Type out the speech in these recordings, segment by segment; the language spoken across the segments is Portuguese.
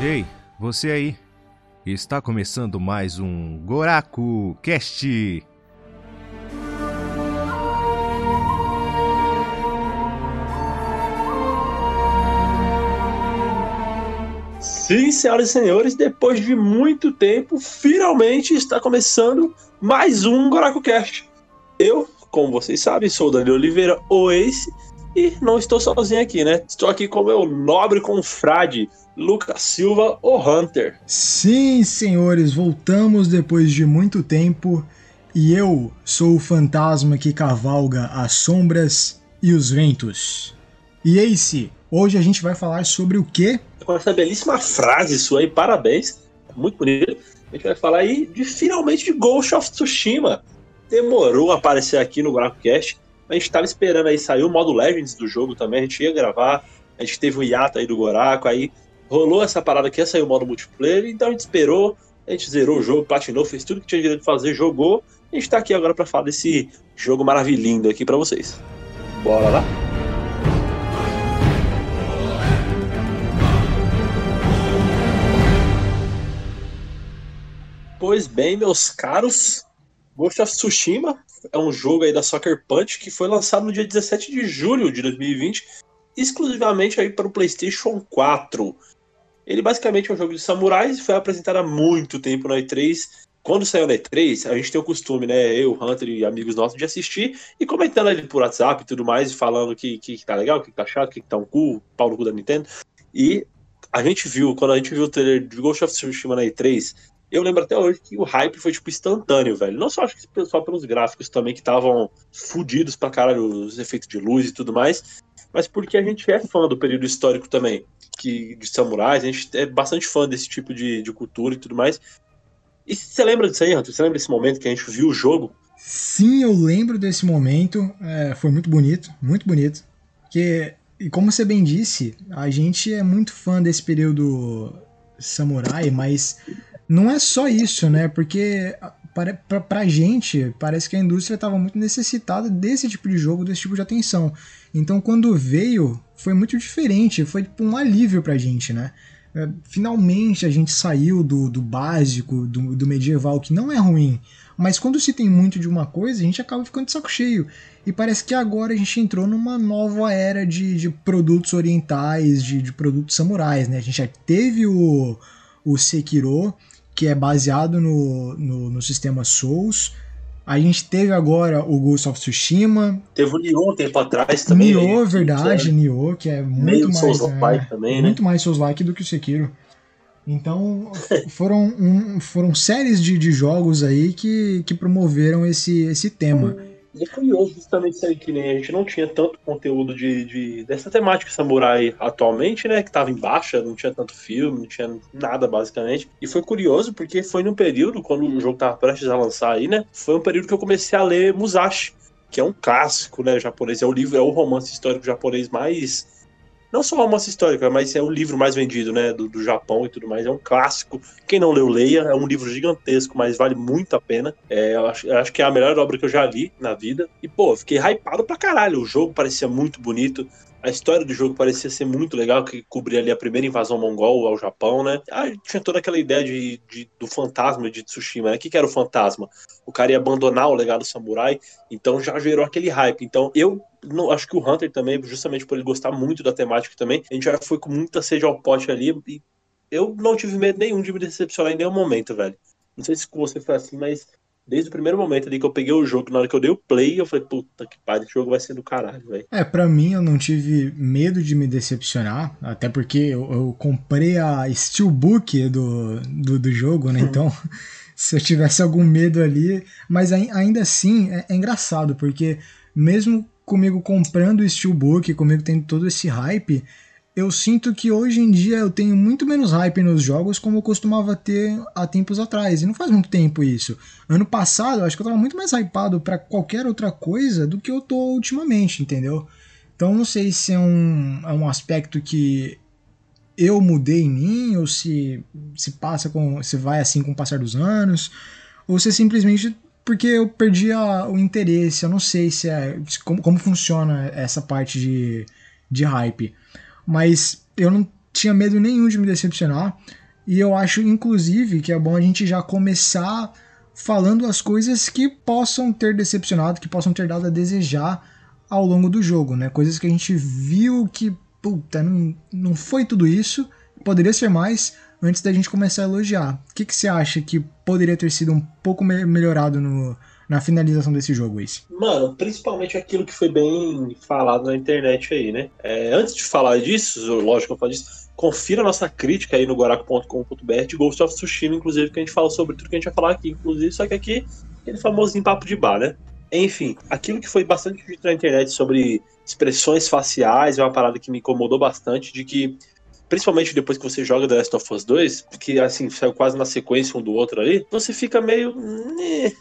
Ei, você aí. Está começando mais um Goraku Cast. Sim, senhoras e senhores, depois de muito tempo, finalmente está começando mais um Goraku Cast. Eu, como vocês sabem, sou o Daniel Oliveira, o Ace, e não estou sozinho aqui, né? Estou aqui com o meu nobre confrade, Lucas Silva, o Hunter. Sim, senhores, voltamos depois de muito tempo e eu sou o fantasma que cavalga as sombras e os ventos. E Ace, hoje a gente vai falar sobre o quê? Com essa belíssima frase sua aí, parabéns, muito bonito. A gente vai falar aí de finalmente de Ghost of Tsushima. Demorou a aparecer aqui no GrafoCast. A gente estava esperando aí sair o modo Legends do jogo também, a gente ia gravar, a gente teve um hiato aí do Goraco, aí rolou essa parada que ia sair o modo multiplayer, então a gente esperou, a gente zerou o jogo, platinou, fez tudo que tinha direito de fazer, jogou. A gente tá aqui agora para falar desse jogo maravilhoso aqui para vocês. Bora lá? Pois bem, meus caros, Ghost of Tsushima é um jogo aí da Soccer Punch que foi lançado no dia 17 de julho de 2020, exclusivamente aí para o PlayStation 4. Ele basicamente é um jogo de samurais e foi apresentado há muito tempo na E3. Quando saiu na E3, a gente tem o costume, né, eu, Hunter e amigos nossos, de assistir e comentando ali por WhatsApp e tudo mais, falando que, que, tá legal, que tá chato, que, que tá um cu, pau no cu da Nintendo. E a gente viu, quando a gente viu o trailer de Ghost of Tsushima na E3, eu lembro até hoje que o hype foi, tipo, instantâneo, velho. Não só acho que só pelos gráficos também, que estavam fodidos pra caralho, os efeitos de luz e tudo mais, mas porque a gente é fã do período histórico também, que de samurais, a gente é bastante fã desse tipo de, de cultura e tudo mais. E você lembra disso aí, Hunter? Você lembra desse momento que a gente viu o jogo? Sim, eu lembro desse momento. É, foi muito bonito, muito bonito. Porque, e como você bem disse, a gente é muito fã desse período samurai, mas não é só isso, né? Porque para, pra, pra gente, parece que a indústria estava muito necessitada desse tipo de jogo, desse tipo de atenção. Então, quando veio, foi muito diferente, foi tipo um alívio pra gente, né? É, finalmente a gente saiu do, do básico, do, do medieval, que não é ruim, mas quando se tem muito de uma coisa, a gente acaba ficando de saco cheio. E parece que agora a gente entrou numa nova era de, de produtos orientais, de, de produtos samurais, né? A gente já teve o, o Sekiro, que é baseado no, no, no, sistema Souls. A gente teve agora o Ghost of Tsushima. Teve o Nioh um tempo atrás também. Nioh, verdade, Nioh, que é muito mais, é, também, muito né? mais Souls-like do que o Sekiro. Então foram, um, foram séries de, de jogos aí que, que promoveram esse, esse tema. E é curioso justamente isso aí, que nem a gente não tinha tanto conteúdo de, de dessa temática samurai atualmente, né? Que tava em baixa, não tinha tanto filme, não tinha nada basicamente. E foi curioso porque foi num período, quando o jogo tava prestes a lançar aí, né? Foi um período que eu comecei a ler Musashi, que é um clássico, né? Japonês. É o livro, é o romance histórico japonês mais não só romance histórico, mas é o livro mais vendido, né, do, do, Japão e tudo mais. É um clássico. Quem não leu, leia. É um livro gigantesco, mas vale muito a pena. É, eu acho, eu acho, que é a melhor obra que eu já li na vida. E, pô, fiquei hypado pra caralho. O jogo parecia muito bonito. A história do jogo parecia ser muito legal, que cobria ali a primeira invasão mongol ao Japão, né? Ah, tinha toda aquela ideia de, de do fantasma de Tsushima, né? O que, que era o fantasma? O cara ia abandonar o legado samurai, então já gerou aquele hype. Então eu não, acho que o Hunter também, justamente por ele gostar muito da temática também, a gente já foi com muita sede ao pote ali e eu não tive medo nenhum de me decepcionar em nenhum momento, velho. Não sei se você foi assim, mas desde o primeiro momento ali que eu peguei o jogo, na hora que eu dei o play, eu falei, puta que pariu, esse jogo vai ser do caralho, velho. É, pra mim eu não tive medo de me decepcionar, até porque eu, eu comprei a Steelbook do, do, do jogo, né? Então, se eu tivesse algum medo ali. Mas ainda assim, é, é engraçado, porque mesmo comigo comprando o Steelbook, comigo tendo todo esse hype, eu sinto que hoje em dia eu tenho muito menos hype nos jogos como eu costumava ter há tempos atrás. E não faz muito tempo isso. Ano passado, eu acho que eu tava muito mais hypado para qualquer outra coisa do que eu tô ultimamente, entendeu? Então não sei se é um, é um aspecto que eu mudei em mim, ou se se passa com. se vai assim com o passar dos anos, ou se é simplesmente porque eu perdi a, o interesse. Eu não sei se é. como, como funciona essa parte de, de hype. Mas eu não tinha medo nenhum de me decepcionar. E eu acho, inclusive, que é bom a gente já começar falando as coisas que possam ter decepcionado, que possam ter dado a desejar ao longo do jogo, né? Coisas que a gente viu que, puta, não, não foi tudo isso, poderia ser mais, antes da gente começar a elogiar. O que, que você acha que poderia ter sido um pouco me melhorado no, na finalização desse jogo, Ace? Mano, principalmente aquilo que foi bem falado na internet aí, né? É, antes de falar disso, lógico que eu falo disso, confira nossa crítica aí no guaraco.com.br de Ghost of Tsushima, inclusive, que a gente fala sobre tudo que a gente vai falar aqui, inclusive, só que aqui, aquele famosinho papo de bar, né? Enfim, aquilo que foi bastante dito na internet sobre expressões faciais é uma parada que me incomodou bastante, de que principalmente depois que você joga The Last of Us 2, porque assim, saiu quase na sequência um do outro ali, você fica meio.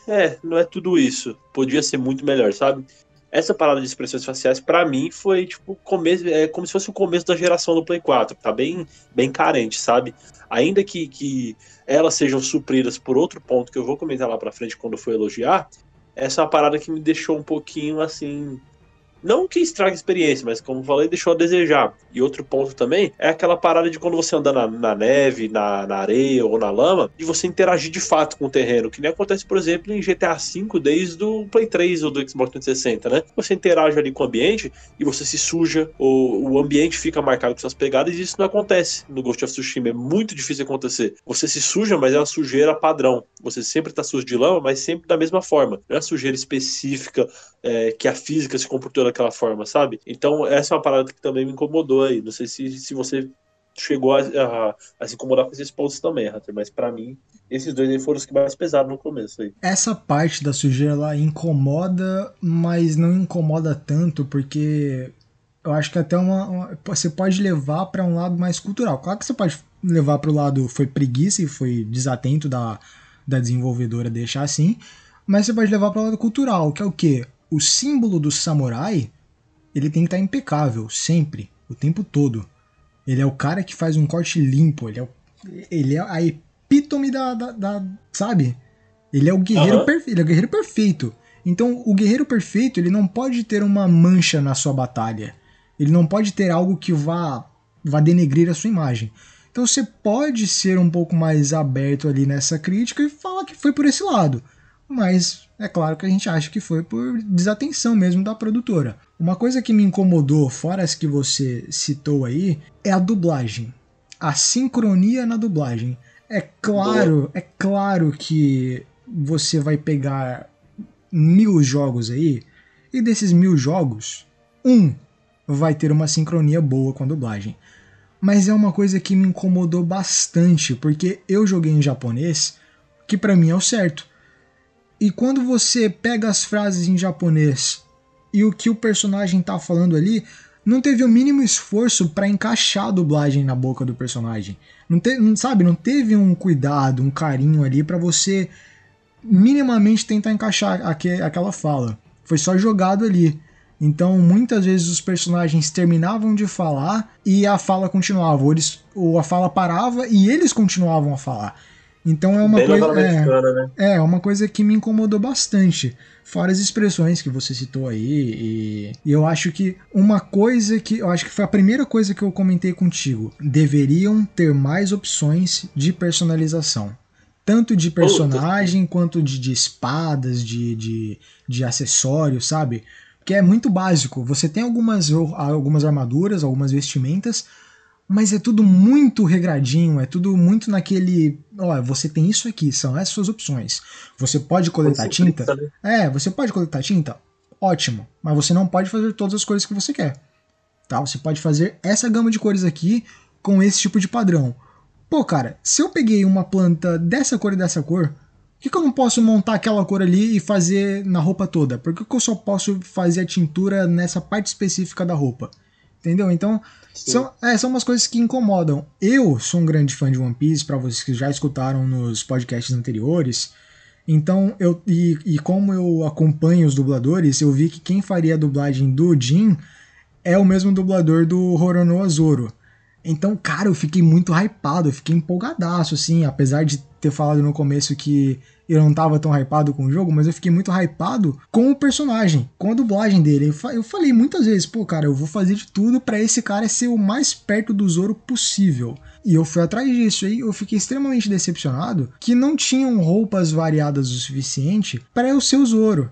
É, não é tudo isso. Podia ser muito melhor, sabe? Essa parada de expressões faciais, para mim, foi tipo começo, é como se fosse o começo da geração do Play 4. Tá bem, bem carente, sabe? Ainda que, que elas sejam supridas por outro ponto que eu vou comentar lá pra frente quando for elogiar, essa é uma parada que me deixou um pouquinho assim não que estrague a experiência, mas como falei, deixou a desejar. E outro ponto também é aquela parada de quando você anda na, na neve, na, na, areia ou na lama, de você interagir de fato com o terreno, que nem acontece, por exemplo, em GTA V desde o Play 3 ou do Xbox 360, né? Você interage ali com o ambiente e você se suja, ou o ambiente fica marcado com suas pegadas e isso não acontece no Ghost of Tsushima. É muito difícil acontecer. Você se suja, mas é uma sujeira padrão. Você sempre tá sujo de lama, mas sempre da mesma forma. Não é sujeira específica é, que a física se comportou daquela forma, sabe? Então, essa é uma parada que também me incomodou aí. Não sei se, se você chegou a, a, a se incomodar com esses pontos também, Hunter, mas para mim, esses dois aí foram os que mais pesaram no começo aí. Essa parte da sujeira ela incomoda, mas não incomoda tanto, porque eu acho que até uma, uma você pode levar para um lado mais cultural. Claro que você pode levar para o lado foi preguiça e foi desatento da, da desenvolvedora deixar assim, mas você pode levar para o lado cultural, que é o quê? O símbolo do samurai, ele tem que estar tá impecável, sempre, o tempo todo. Ele é o cara que faz um corte limpo, ele é, o, ele é a epítome da, da, da Sabe? Ele é o guerreiro, uhum. perfe, ele é o guerreiro perfeito. Então, o guerreiro perfeito, ele não pode ter uma mancha na sua batalha. Ele não pode ter algo que vá, vá denegrir a sua imagem. Então, você pode ser um pouco mais aberto ali nessa crítica e falar que foi por esse lado. Mas é claro que a gente acha que foi por desatenção mesmo da produtora. Uma coisa que me incomodou, fora as que você citou aí, é a dublagem. A sincronia na dublagem. É claro, é claro que você vai pegar mil jogos aí, e desses mil jogos, um vai ter uma sincronia boa com a dublagem. Mas é uma coisa que me incomodou bastante, porque eu joguei em japonês, que para mim é o certo. E quando você pega as frases em japonês e o que o personagem tá falando ali, não teve o mínimo esforço para encaixar a dublagem na boca do personagem. Não teve, sabe, não teve um cuidado, um carinho ali para você minimamente tentar encaixar aquela fala. Foi só jogado ali. Então, muitas vezes os personagens terminavam de falar e a fala continuava, ou, eles, ou a fala parava e eles continuavam a falar. Então é uma Bem coisa. É, né? é, uma coisa que me incomodou bastante. Fora as expressões que você citou aí. E, e, eu acho que uma coisa que. Eu acho que foi a primeira coisa que eu comentei contigo. Deveriam ter mais opções de personalização. Tanto de personagem Puta. quanto de, de espadas, de, de, de acessórios, sabe? Que é muito básico. Você tem algumas, algumas armaduras, algumas vestimentas mas é tudo muito regradinho, é tudo muito naquele. Ó, você tem isso aqui, são essas suas opções. Você pode coletar tinta? Né? É, você pode coletar tinta? Ótimo. Mas você não pode fazer todas as coisas que você quer. Tá? Você pode fazer essa gama de cores aqui com esse tipo de padrão. Pô, cara, se eu peguei uma planta dessa cor e dessa cor, por que, que eu não posso montar aquela cor ali e fazer na roupa toda? Por que, que eu só posso fazer a tintura nessa parte específica da roupa? Entendeu? Então, são, é, são umas coisas que incomodam. Eu sou um grande fã de One Piece, para vocês que já escutaram nos podcasts anteriores. Então, eu e, e, como eu acompanho os dubladores, eu vi que quem faria a dublagem do Jin é o mesmo dublador do Horonoa Zoro. Então, cara, eu fiquei muito hypado, eu fiquei empolgadaço, assim, apesar de ter falado no começo que eu não tava tão hypado com o jogo, mas eu fiquei muito hypado com o personagem, com a dublagem dele. Eu falei muitas vezes, pô, cara, eu vou fazer de tudo para esse cara ser o mais perto do Zoro possível. E eu fui atrás disso aí, eu fiquei extremamente decepcionado que não tinham roupas variadas o suficiente para eu ser o Zoro,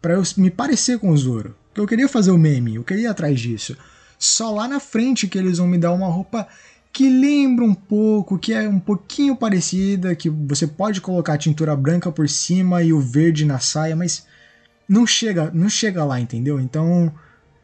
para eu me parecer com o Zoro. Eu queria fazer o meme, eu queria ir atrás disso. Só lá na frente que eles vão me dar uma roupa que lembra um pouco, que é um pouquinho parecida, que você pode colocar a tintura branca por cima e o verde na saia, mas não chega, não chega lá, entendeu? Então,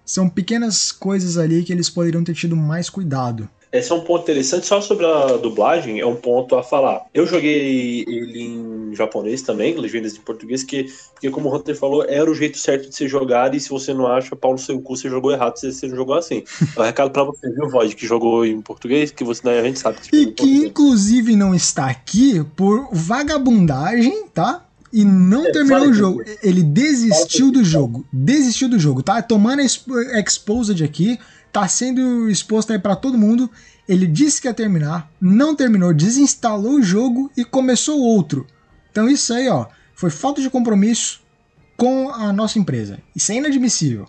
são pequenas coisas ali que eles poderiam ter tido mais cuidado. Esse é um ponto interessante, só sobre a dublagem, é um ponto a falar. Eu joguei ele em japonês também, legendas em português, que, porque como o Hunter falou, era o jeito certo de ser jogado, e se você não acha, pau no seu cu, você jogou errado, você, você não jogou assim. É um recado pra você, viu, Void, que jogou em português, que você a gente sabe que E que inclusive não está aqui por vagabundagem, tá? e não é, terminou o jogo. Ele desistiu do jogo. Desistiu do jogo, tá? Tomando exposed aqui tá sendo exposto aí para todo mundo. Ele disse que ia terminar, não terminou, desinstalou o jogo e começou outro. Então isso aí, ó, foi falta de compromisso com a nossa empresa. Isso é inadmissível.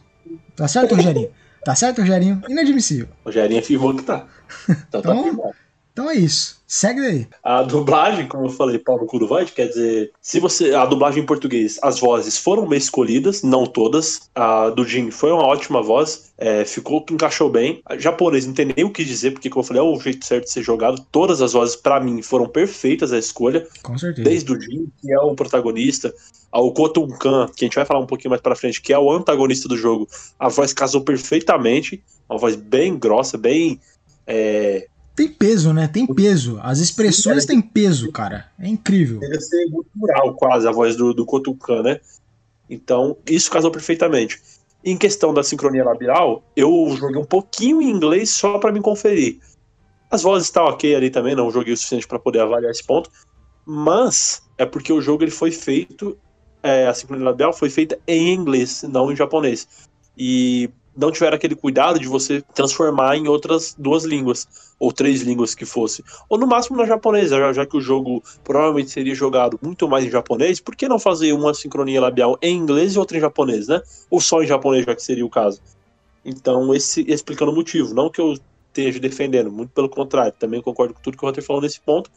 Tá certo, Rogerinho? Tá certo, Rogerinho? Inadmissível. Rogerinho afirmou que tá. Então, tá então, então é isso. Segue daí. A dublagem, como eu falei, pau no cu do Void, quer dizer, se você. A dublagem em português, as vozes foram bem escolhidas, não todas. A do Jim foi uma ótima voz, é, ficou, encaixou bem. A japonês não tem nem o que dizer, porque, como eu falei, é o jeito certo de ser jogado. Todas as vozes, para mim, foram perfeitas a escolha. Com certeza. Desde o Jim, que é o protagonista, ao Kotun Kan, que a gente vai falar um pouquinho mais pra frente, que é o antagonista do jogo. A voz casou perfeitamente, uma voz bem grossa, bem. É, tem peso, né? Tem peso. As expressões têm peso, cara. É incrível. Deve ser cultural, quase, a voz do, do Kotukan, né? Então, isso casou perfeitamente. Em questão da sincronia labial, eu joguei um pouquinho em inglês só para me conferir. As vozes estão ok ali também, não joguei o suficiente para poder avaliar esse ponto. Mas é porque o jogo ele foi feito, é, a sincronia labial foi feita em inglês, não em japonês. E não tiveram aquele cuidado de você transformar em outras duas línguas, ou três línguas que fosse. Ou no máximo na japonesa, já, já, que o jogo provavelmente seria jogado muito mais em japonês, por que não fazer uma sincronia labial em inglês e outra em japonês, né? Ou só em japonês, já que seria o caso. Então, esse explicando o motivo, não que eu esteja defendendo, muito pelo contrário, também concordo com tudo que o Walter falou nesse ponto.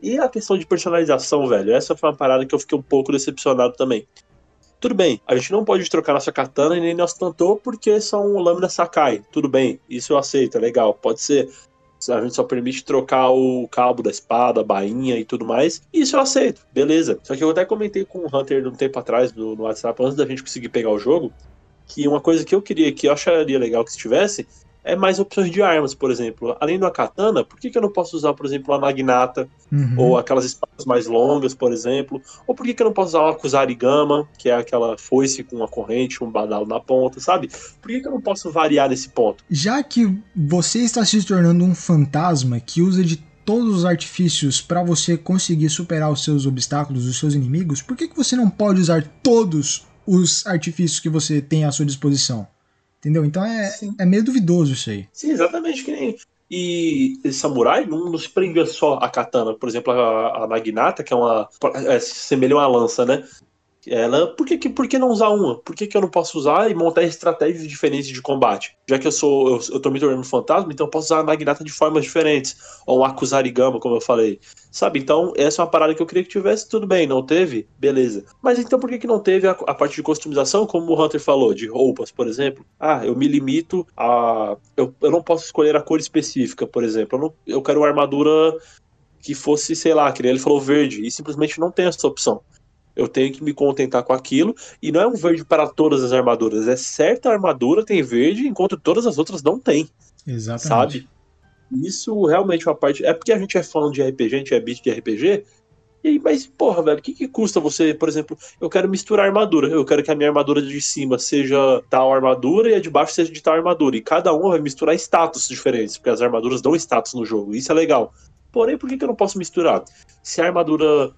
E a questão de personalização, velho, essa foi uma parada que eu fiquei um pouco decepcionado também. Tudo bem, a gente não pode trocar nossa katana e nem nosso tanto porque são lâminas Sakai. Tudo bem, isso eu aceito, é legal, pode ser. A gente só permite trocar o cabo da espada, a bainha e tudo mais. Isso eu aceito, beleza. Só que eu até comentei com o Hunter um tempo atrás no, no WhatsApp, antes da gente conseguir pegar o jogo, que uma coisa que eu queria, que eu acharia legal que estivesse, é mais opções de armas, por exemplo. Além do katana, por que, que eu não posso usar, por exemplo, a Naginata? Uhum. Ou aquelas espadas mais longas, por exemplo? Ou por que, que eu não posso usar uma Kusarigama, que é aquela foice com uma corrente, um badalo na ponta, sabe? Por que, que eu não posso variar nesse ponto? Já que você está se tornando um fantasma que usa de todos os artifícios para você conseguir superar os seus obstáculos, os seus inimigos, por que, que você não pode usar todos os artifícios que você tem à sua disposição? Entendeu? Então é, é meio duvidoso isso aí. Sim, exatamente. Que nem... E samurai não, não se prendia só a katana. Por exemplo, a, a Magnata, que é uma. É, se semelha a uma lança, né? Ela, por que, por que não usar uma? Por que, que eu não posso usar e montar estratégias diferentes de combate? Já que eu sou, eu, eu tô me tornando fantasma, então eu posso usar a Magnata de formas diferentes. Ou um Akusarigama, como eu falei. Sabe? Então, essa é uma parada que eu queria que tivesse, tudo bem, não teve? Beleza. Mas então por que, que não teve a, a parte de customização, como o Hunter falou, de roupas, por exemplo? Ah, eu me limito a. Eu, eu não posso escolher a cor específica, por exemplo. Eu, não, eu quero uma armadura que fosse, sei lá, que ele falou verde, e simplesmente não tem essa opção eu tenho que me contentar com aquilo. E não é um verde para todas as armaduras. É certa armadura tem verde, enquanto todas as outras não tem. Exatamente. Sabe? Isso realmente é uma parte. É porque a gente é fã de RPG, a gente é beat de RPG. E aí, mas, porra, velho, o que, que custa você, por exemplo, eu quero misturar armadura. Eu quero que a minha armadura de cima seja tal armadura e a de baixo seja de tal armadura. E cada uma vai misturar status diferentes, porque as armaduras dão status no jogo. Isso é legal. Porém, por que, que eu não posso misturar? Se a armadura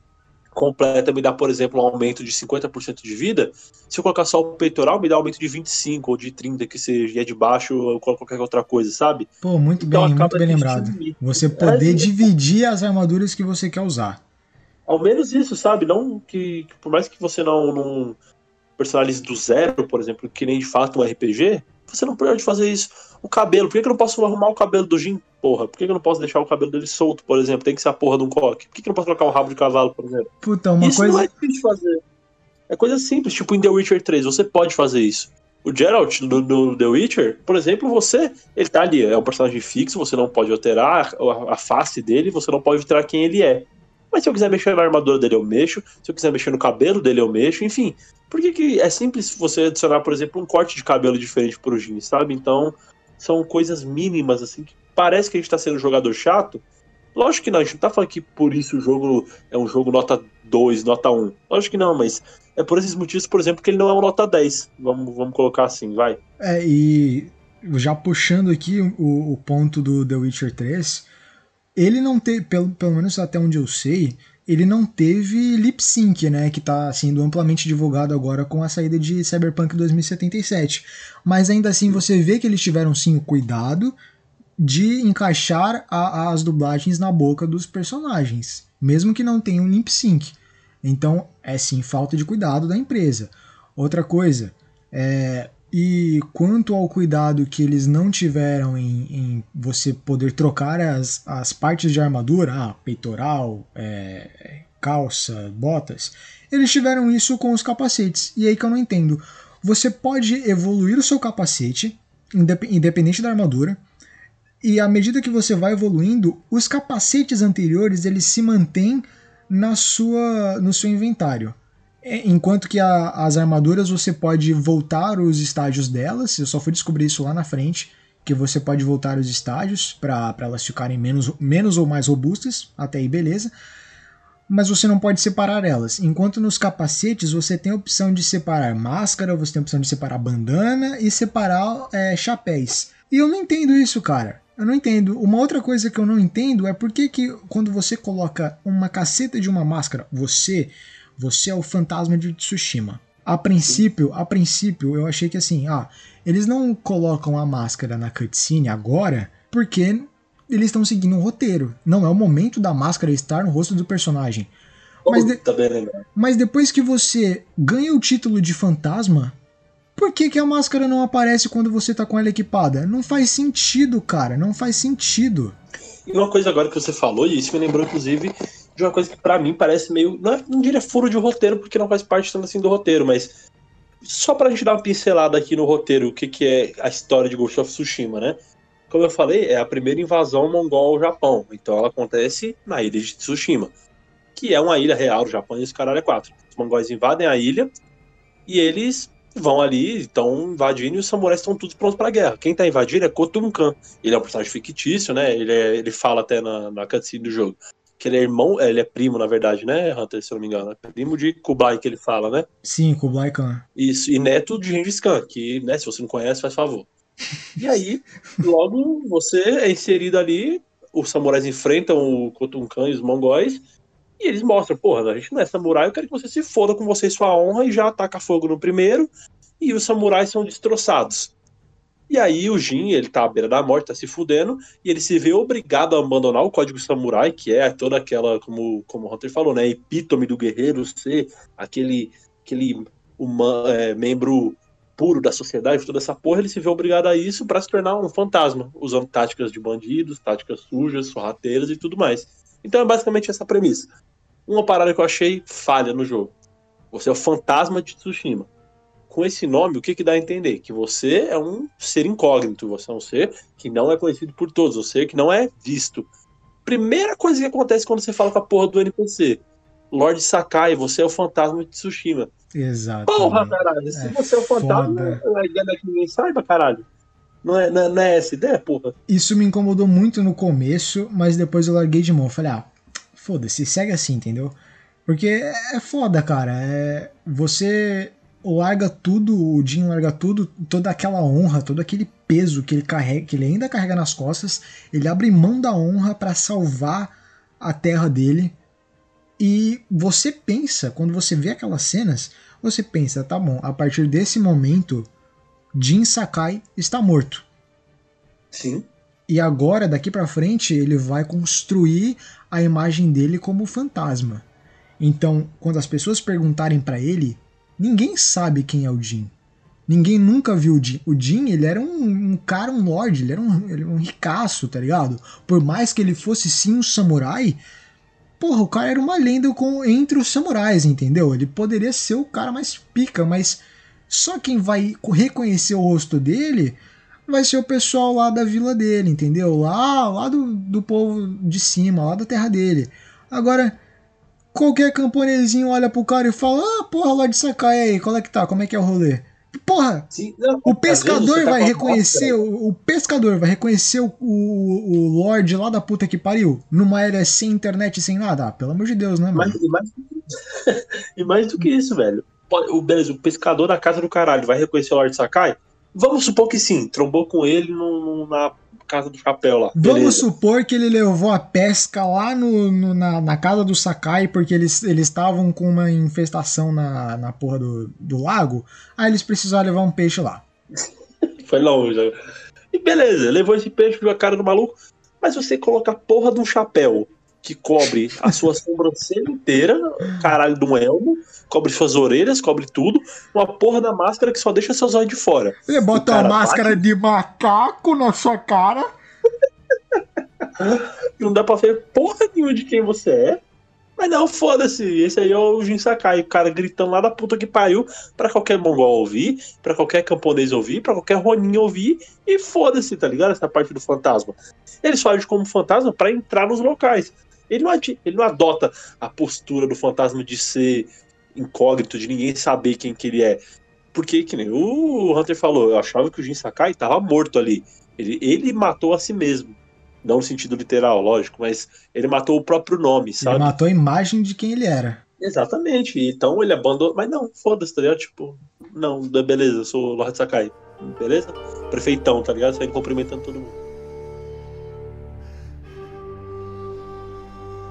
completa me dá, por exemplo, um aumento de 50% de vida, se eu colocar só o peitoral, me dá um aumento de 25 ou de 30, que seja, e é de baixo, eu coloco qualquer outra coisa, sabe? Pô, muito então, bem, muito bem lembrado. Você poder é, dividir as armaduras que você quer usar. Ao menos isso, sabe? Não que, que por mais que você não, não personalize do zero, por exemplo, que nem de fato um RPG, você não pode fazer isso. O cabelo, por que, que eu não posso arrumar o cabelo do Jim? Porra, por que, que eu não posso deixar o cabelo dele solto, por exemplo? Tem que ser a porra de um coque. Por que, que eu não posso colocar um rabo de cavalo, por exemplo? Puta, uma isso coisa. não é difícil de fazer. É coisa simples, tipo em The Witcher 3, você pode fazer isso. O Geralt do, do The Witcher, por exemplo, você, ele tá ali, é um personagem fixo, você não pode alterar a, a face dele, você não pode alterar quem ele é. Mas se eu quiser mexer na armadura dele, eu mexo. Se eu quiser mexer no cabelo dele, eu mexo. Enfim, por que, que é simples você adicionar, por exemplo, um corte de cabelo diferente pro Jin, sabe? Então, são coisas mínimas, assim, que parece que a gente tá sendo jogador chato. Lógico que não, a gente não tá falando que por isso o jogo é um jogo nota 2, nota 1. Lógico que não, mas é por esses motivos, por exemplo, que ele não é um nota 10. Vamos, vamos colocar assim, vai. É, e já puxando aqui o, o ponto do The Witcher 3, ele não teve, pelo, pelo menos até onde eu sei, ele não teve lip sync, né, que está sendo amplamente divulgado agora com a saída de Cyberpunk 2077. Mas ainda assim você vê que eles tiveram sim o cuidado de encaixar a, as dublagens na boca dos personagens, mesmo que não tenham lip sync. Então é sim falta de cuidado da empresa. Outra coisa, é, e quanto ao cuidado que eles não tiveram em, em você poder trocar as, as partes de armadura, ah, peitoral, é, calça, botas, eles tiveram isso com os capacetes. E aí que eu não entendo. Você pode evoluir o seu capacete, independente da armadura, e à medida que você vai evoluindo, os capacetes anteriores eles se mantêm na sua, no seu inventário. É, enquanto que a, as armaduras você pode voltar os estágios delas, eu só fui descobrir isso lá na frente, que você pode voltar os estágios para elas ficarem menos, menos ou mais robustas, até aí beleza. Mas você não pode separar elas. Enquanto nos capacetes você tem a opção de separar máscara, você tem a opção de separar bandana e separar é, chapéus. E eu não entendo isso, cara. Eu não entendo. Uma outra coisa que eu não entendo é por que, que quando você coloca uma caceta de uma máscara, você você é o fantasma de Tsushima. A princípio, a princípio, eu achei que assim, ah, eles não colocam a máscara na cutscene agora porque eles estão seguindo um roteiro. Não é o momento da máscara estar no rosto do personagem. Mas, de... Mas depois que você ganha o título de fantasma, por que, que a máscara não aparece quando você tá com ela equipada? Não faz sentido, cara. Não faz sentido. E uma coisa agora que você falou, e isso me lembrou, inclusive, de uma coisa que para mim parece meio. Não, é, não diria furo de roteiro, porque não faz parte tanto assim do roteiro, mas. Só pra gente dar uma pincelada aqui no roteiro, o que, que é a história de Ghost of Tsushima, né? Como eu falei, é a primeira invasão mongol ao Japão. Então ela acontece na ilha de Tsushima, que é uma ilha real do Japão e esse caralho é quatro. Os mongóis invadem a ilha e eles vão ali, estão invadindo e os samurais estão todos prontos pra guerra. Quem tá invadindo é Kotunkan. Ele é um personagem fictício, né? Ele, é, ele fala até na, na cutscene do jogo que ele é irmão, é, ele é primo, na verdade, né, Hunter, se eu não me engano. É primo de Kublai que ele fala, né? Sim, Kublai Khan. Isso, e neto de Gengis Khan, que, né, se você não conhece, faz favor. E aí, logo, você é inserido ali, os samurais enfrentam o Khotun Khan e os mongóis, e eles mostram, porra, a gente não é samurai, eu quero que você se foda com você e sua honra, e já ataca fogo no primeiro, e os samurais são destroçados. E aí o Jin, ele tá à beira da morte, tá se fudendo, e ele se vê obrigado a abandonar o código samurai, que é toda aquela, como, como o Hunter falou, né, epítome do guerreiro, ser aquele, aquele uma, é, membro puro da sociedade, toda essa porra, ele se vê obrigado a isso para se tornar um fantasma, usando táticas de bandidos, táticas sujas, sorrateiras e tudo mais. Então é basicamente essa premissa. Uma parada que eu achei falha no jogo. Você é o fantasma de Tsushima com esse nome, o que, que dá a entender? Que você é um ser incógnito, você é um ser que não é conhecido por todos, um ser que não é visto. Primeira coisa que acontece quando você fala com a porra do NPC. Lord Sakai, você é o fantasma de Tsushima. Exato. Porra, caralho. Se é você é o fantasma, a ideia é que ninguém saiba, caralho. Não é, não, é, não é essa ideia, porra? Isso me incomodou muito no começo, mas depois eu larguei de mão. Falei, ah, foda-se, segue assim, entendeu? Porque é foda, cara. É, você larga tudo, o Jim larga tudo, toda aquela honra, todo aquele peso que ele carrega, que ele ainda carrega nas costas, ele abre mão da honra para salvar a terra dele. E você pensa, quando você vê aquelas cenas, você pensa, tá bom, a partir desse momento, Jin Sakai está morto. Sim. E agora, daqui para frente, ele vai construir a imagem dele como fantasma. Então, quando as pessoas perguntarem para ele, ninguém sabe quem é o Jin. Ninguém nunca viu o Jin. O Jin, ele era um, um cara, um lord, ele era um, ele era um ricaço, tá ligado? Por mais que ele fosse sim um samurai, porra, o cara era uma lenda com, entre os samurais, entendeu? Ele poderia ser o cara mais pica, mas só quem vai reconhecer o rosto dele vai ser o pessoal lá da vila dele, entendeu? Lá, lá do, do povo de cima, lá da terra dele. Agora, qualquer camponesinho olha pro cara e fala: Ah, porra, lá de Sakai aí, qual é que tá? Como é que é o rolê? Porra, Sim, não, o pescador tá vai reconhecer, o, o, pescador vai reconhecer o, o, o Lorde lá da puta que pariu, numa era sem internet sem nada. Ah, pelo amor de Deus, né, mano? E mais, e mais do que isso, velho. O, beleza, o pescador da casa do caralho vai reconhecer o Lorde Sakai? Vamos supor que sim, trombou com ele no, no, na casa do chapéu lá. Vamos supor que ele levou a pesca lá no, no na, na, casa do Sakai, porque eles estavam com uma infestação na, na porra do, do lago. Aí eles precisaram levar um peixe lá. Foi longe. Né? E beleza, levou esse peixe, viu a cara do maluco. Mas você coloca a porra de um chapéu que cobre a sua sobrancelha inteira, caralho de um elmo, cobre suas orelhas, cobre tudo, uma porra da máscara que só deixa seus olhos de fora. Você bota uma máscara bate... de macaco na sua cara. não dá pra ver porra nenhuma de quem você é. Mas não, foda-se. Esse aí é o Jin Sakai, o cara gritando lá da puta que pariu pra qualquer mongol ouvir, pra qualquer camponês ouvir, pra qualquer roninho ouvir, e foda-se, tá ligado? Essa parte do fantasma. Eles agem como fantasma para entrar nos locais. Ele não, ele não adota a postura do fantasma de ser incógnito, de ninguém saber quem que ele é. Porque, que nem o Hunter falou, eu achava que o Jin Sakai estava morto ali. Ele, ele matou a si mesmo. Não no sentido literal, lógico, mas ele matou o próprio nome, sabe? Ele matou a imagem de quem ele era. Exatamente. Então ele abandonou. Mas não, foda-se, tá ligado? Tipo, não, beleza, eu sou o Lord Sakai. Beleza? Prefeitão, tá ligado? Sai cumprimentando todo mundo.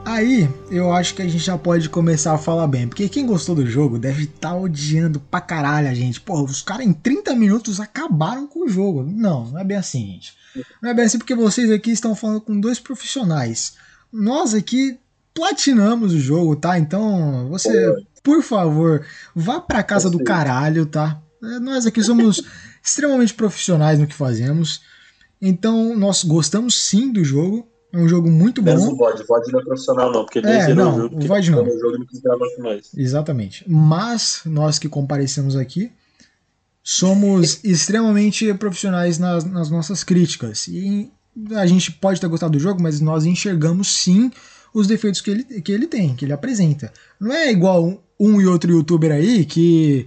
Aí eu acho que a gente já pode começar a falar bem, porque quem gostou do jogo deve estar tá odiando pra caralho a gente. Pô, os caras em 30 minutos acabaram com o jogo. Não, não é bem assim, gente. Não é bem assim porque vocês aqui estão falando com dois profissionais. Nós aqui platinamos o jogo, tá? Então, você, por favor, vá pra casa do caralho, tá? É, nós aqui somos extremamente profissionais no que fazemos. Então, nós gostamos sim do jogo. É um jogo muito bom. Menos o VOD. O VOD não é profissional, não, porque ele é, não, o jogo. O VOD não. O jogo não quis gravar com nós. Exatamente. Mas, nós que comparecemos aqui, somos extremamente profissionais nas, nas nossas críticas. E a gente pode ter gostado do jogo, mas nós enxergamos sim os defeitos que ele, que ele tem, que ele apresenta. Não é igual um, um e outro youtuber aí que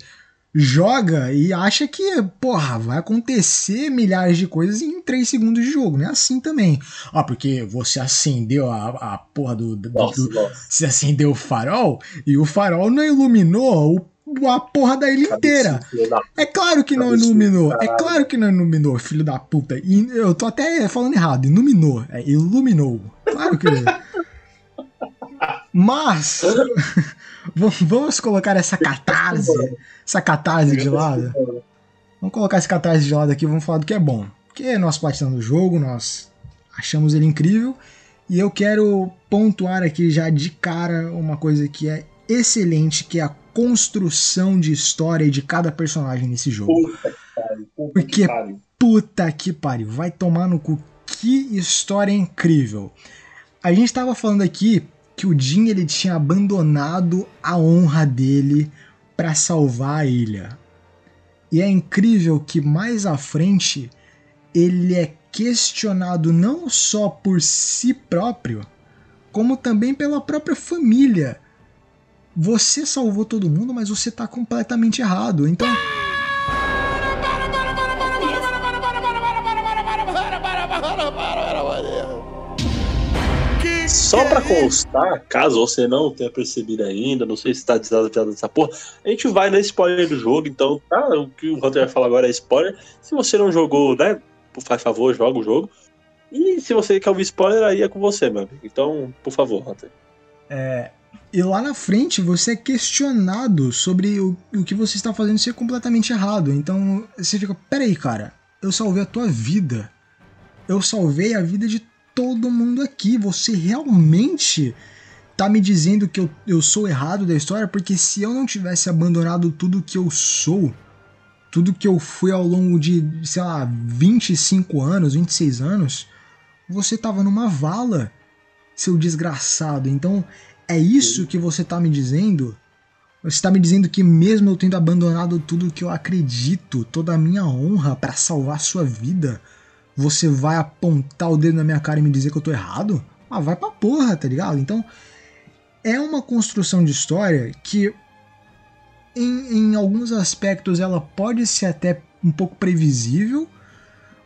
joga e acha que, porra, vai acontecer milhares de coisas em 3 segundos de jogo. Não é assim também. Ah, porque você acendeu a, a porra do. do, nossa, do nossa. Você acendeu o farol e o farol não iluminou o, a porra da ilha inteira. É claro que não iluminou. É claro que não iluminou, filho da puta. E eu tô até falando errado. Iluminou. É, iluminou. Claro que. Mas. Vamos colocar essa catarse, essa catarse de lado. Vamos colocar esse catarse de lado aqui, vamos falar do que é bom. Porque nós platinamos o jogo, nós achamos ele incrível. E eu quero pontuar aqui já de cara uma coisa que é excelente, que é a construção de história de cada personagem nesse jogo. Puta que pariu, puta Porque que puta que pariu, vai tomar no cu. Que história incrível. A gente estava falando aqui que o Jin ele tinha abandonado a honra dele para salvar a ilha. E é incrível que mais à frente ele é questionado não só por si próprio, como também pela própria família. Você salvou todo mundo, mas você está completamente errado. Então. Só pra constar, caso você não tenha percebido ainda, não sei se tá desafiado dessa porra, a gente vai na spoiler do jogo, então, tá? O que o Hunter vai falar agora é spoiler. Se você não jogou, né? Faz favor, joga o jogo. E se você quer ouvir spoiler, aí é com você, meu amigo. Então, por favor, Hunter. É, e lá na frente você é questionado sobre o, o que você está fazendo ser completamente errado. Então você fica, peraí, cara, eu salvei a tua vida. Eu salvei a vida de todo mundo aqui. Você realmente tá me dizendo que eu, eu sou errado da história, porque se eu não tivesse abandonado tudo que eu sou, tudo que eu fui ao longo de, sei lá, 25 anos, 26 anos, você tava numa vala, seu desgraçado. Então, é isso que você tá me dizendo? Você está me dizendo que mesmo eu tendo abandonado tudo que eu acredito, toda a minha honra para salvar sua vida, você vai apontar o dedo na minha cara e me dizer que eu tô errado? Ah, vai pra porra, tá ligado? Então, é uma construção de história que, em, em alguns aspectos, ela pode ser até um pouco previsível,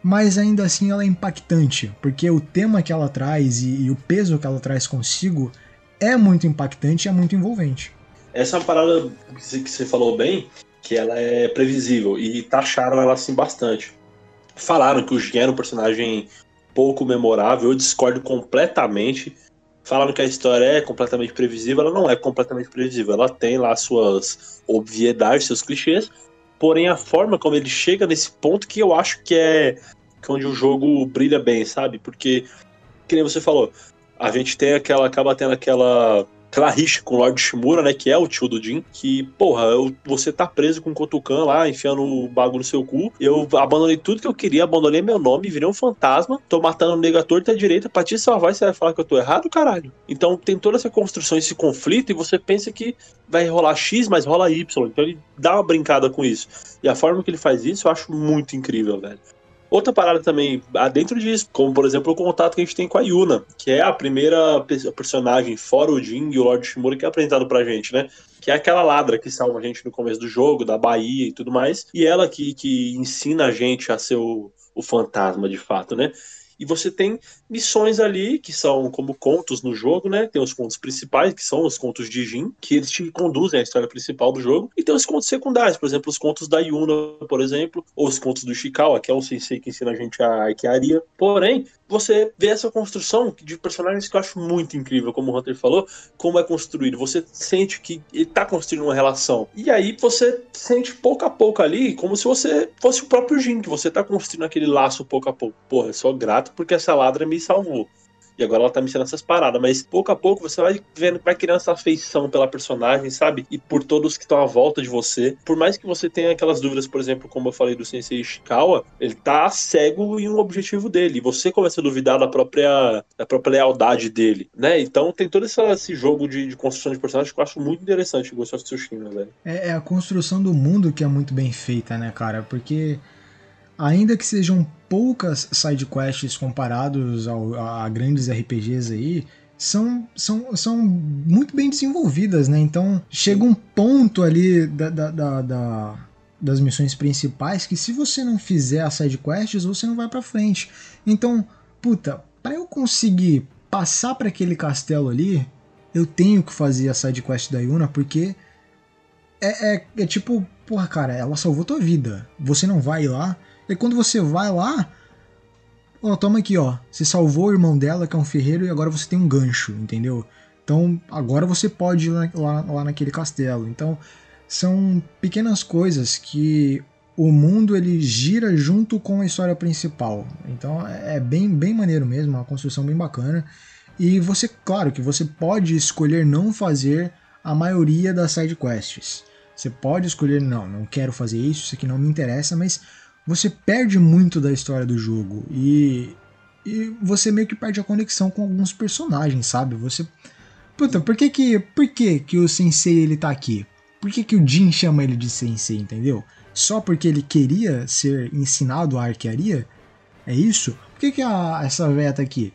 mas ainda assim ela é impactante, porque o tema que ela traz e, e o peso que ela traz consigo é muito impactante e é muito envolvente. Essa é parada que você falou bem, que ela é previsível, e taxaram ela assim bastante. Falaram que o Gen era um personagem pouco memorável, eu discordo completamente falaram que a história é completamente previsível, ela não é completamente previsível. Ela tem lá suas obviedades, seus clichês, porém a forma como ele chega nesse ponto que eu acho que é, que é onde o jogo brilha bem, sabe? Porque, que nem você falou, a gente tem aquela, acaba tendo aquela rixa com o Lord Shimura, né, que é o tio do Jin, que, porra, eu, você tá preso com o Kotukan lá, enfiando o bagulho no seu cu, eu abandonei tudo que eu queria, abandonei meu nome, virei um fantasma, tô matando o negator da direita, pra te salvar, você vai falar que eu tô errado, caralho? Então tem toda essa construção, esse conflito, e você pensa que vai rolar X, mas rola Y, então ele dá uma brincada com isso. E a forma que ele faz isso, eu acho muito incrível, velho. Outra parada também, dentro disso, como por exemplo o contato que a gente tem com a Yuna, que é a primeira personagem, fora o Jin e o Lord Shimura, que é apresentado pra gente, né? Que é aquela ladra que salva a gente no começo do jogo, da Bahia e tudo mais. E ela que, que ensina a gente a ser o, o fantasma de fato, né? E você tem missões ali que são como contos no jogo, né? Tem os contos principais, que são os contos de Jin, que eles te conduzem à história principal do jogo. E tem os contos secundários, por exemplo, os contos da Yuna, por exemplo, ou os contos do Shikawa, que é o sensei que ensina a gente a Aikiaria. Porém, você vê essa construção de personagens que eu acho muito incrível, como o Hunter falou, como é construído. Você sente que ele tá construindo uma relação. E aí você sente pouco a pouco ali, como se você fosse o próprio Jin, que você tá construindo aquele laço pouco a pouco. Porra, eu sou grato porque essa ladra me salvou. E agora ela tá me ensinando essas paradas. Mas pouco a pouco você vai vendo, vai criando essa afeição pela personagem, sabe? E por todos que estão à volta de você. Por mais que você tenha aquelas dúvidas, por exemplo, como eu falei do Sensei Ishikawa, ele tá cego em um objetivo dele. E você começa a duvidar da própria, da própria lealdade dele, né? Então tem todo esse, esse jogo de, de, construção de personagem que eu acho muito interessante em Ghost of velho. É, é a construção do mundo que é muito bem feita, né, cara? Porque ainda que sejam poucas side quests comparados ao, a grandes RPGs aí, são, são, são muito bem desenvolvidas, né? Então chega um ponto ali da, da, da, da das missões principais que se você não fizer as side quests, você não vai para frente. Então, puta, para eu conseguir passar para aquele castelo ali, eu tenho que fazer a side quest da Yuna porque é, é, é tipo, porra, cara, ela salvou tua vida. Você não vai lá, e quando você vai lá, ó, toma aqui, ó. Você salvou o irmão dela, que é um ferreiro, e agora você tem um gancho, entendeu? Então, agora você pode ir lá, lá, lá naquele castelo. Então, são pequenas coisas que o mundo ele gira junto com a história principal. Então, é bem, bem maneiro mesmo, uma construção bem bacana. E você, claro que você pode escolher não fazer a maioria das side quests. Você pode escolher, não, não quero fazer isso, isso aqui não me interessa, mas você perde muito da história do jogo e, e você meio que perde a conexão com alguns personagens, sabe? Você Puta, por que que, por que que o sensei ele tá aqui? Por que que o Jin chama ele de sensei, entendeu? Só porque ele queria ser ensinado a arquearia? É isso? Por que que a, essa véia tá aqui?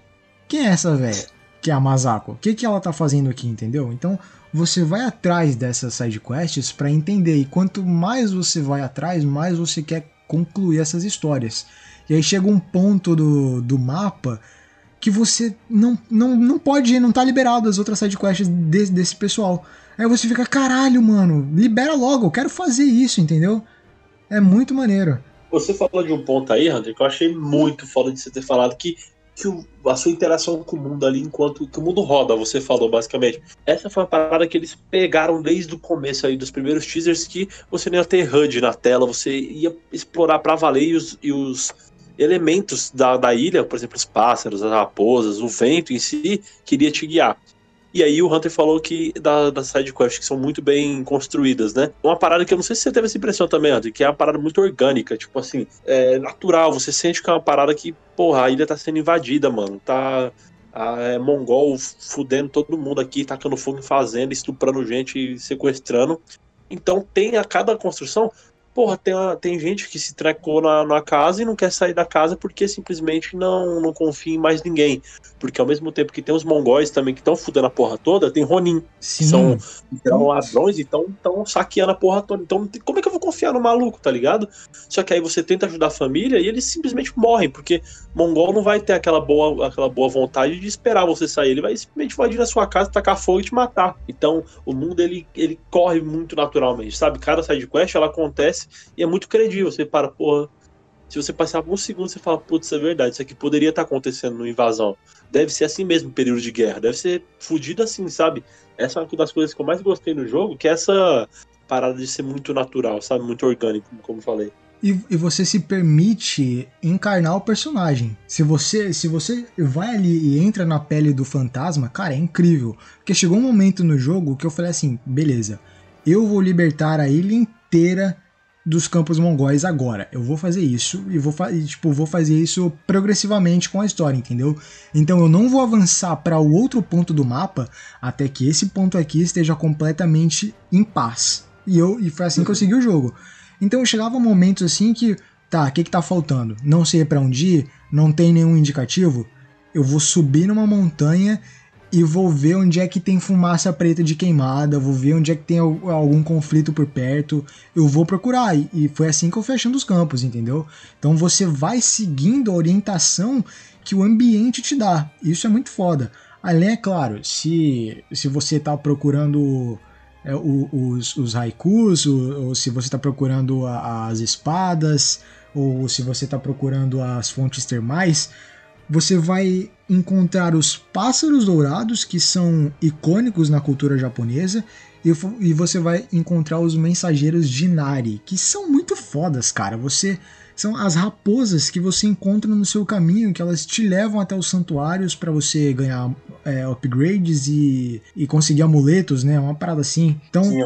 Quem é essa véia? Que é a Masako. O que que ela tá fazendo aqui, entendeu? Então, você vai atrás dessas side quests para entender e quanto mais você vai atrás, mais você quer concluir essas histórias. E aí chega um ponto do, do mapa que você não, não, não pode, não tá liberado as outras sidequests desse, desse pessoal. Aí você fica, caralho, mano, libera logo, eu quero fazer isso, entendeu? É muito maneiro. Você falou de um ponto aí, Hunter, que eu achei muito foda de você ter falado que que o, a sua interação com o mundo ali enquanto que o mundo roda, você falou basicamente. Essa foi uma parada que eles pegaram desde o começo aí dos primeiros teasers que você não ia ter HUD na tela, você ia explorar para valer e os, e os elementos da, da ilha, por exemplo, os pássaros, as raposas, o vento em si, queria te guiar. E aí o Hunter falou que da, das sidequests que são muito bem construídas, né? Uma parada que eu não sei se você teve essa impressão também, Hunter, que é uma parada muito orgânica, tipo assim, é natural, você sente que é uma parada que, porra, a ilha tá sendo invadida, mano. Tá. A, é, mongol fudendo todo mundo aqui, tacando fogo em fazenda, estuprando gente, sequestrando. Então tem a cada construção Porra, tem, uma, tem gente que se trecou na, na casa e não quer sair da casa porque simplesmente não, não confia em mais ninguém. Porque ao mesmo tempo que tem os mongóis também que estão fudendo a porra toda, tem Ronin. Sim. São, são ladrões e estão saqueando a porra toda. Então, como é que eu vou confiar no maluco, tá ligado? Só que aí você tenta ajudar a família e eles simplesmente morrem, porque mongol não vai ter aquela boa, aquela boa vontade de esperar você sair. Ele vai simplesmente invadir na sua casa, tacar fogo e te matar. Então, o mundo ele, ele corre muito naturalmente, sabe? Cada side quest ela acontece acontece e é muito credível. Você para, porra. Se você passar por um segundo, você fala, putz, é verdade, isso aqui poderia estar tá acontecendo no invasão. Deve ser assim mesmo, período de guerra. Deve ser fudido assim, sabe? Essa é uma das coisas que eu mais gostei no jogo, que é essa parada de ser muito natural, sabe? Muito orgânico, como falei. E, e, você se permite encarnar o personagem. Se você se você vai ali e entra na pele do fantasma, cara, é incrível. Porque chegou um momento no jogo que eu falei assim, beleza, eu vou libertar a ilha inteira dos campos mongóis agora. Eu vou fazer isso e vou, tipo, vou fazer isso progressivamente com a história, entendeu? Então eu não vou avançar para o outro ponto do mapa até que esse ponto aqui esteja completamente em paz. E, eu, e foi assim que eu segui o jogo. Então chegava momentos assim que, tá, o que, que tá faltando? Não sei para onde ir, não tem nenhum indicativo. Eu vou subir numa montanha e vou ver onde é que tem fumaça preta de queimada, vou ver onde é que tem algum conflito por perto, eu vou procurar. E foi assim que eu fui achando os campos, entendeu? Então você vai seguindo a orientação que o ambiente te dá. Isso é muito foda. Além, é claro, se, se você está procurando é, os, os haikus, ou, ou se você está procurando a, as espadas, ou se você está procurando as fontes termais, você vai encontrar os pássaros dourados, que são icônicos na cultura japonesa, e, você vai encontrar os mensageiros de Nari, que são muito fodas, cara. Você são as raposas que você encontra no seu caminho, que elas te levam até os santuários para você ganhar é, upgrades e, e conseguir amuletos, né? Uma parada assim. Então, Sim,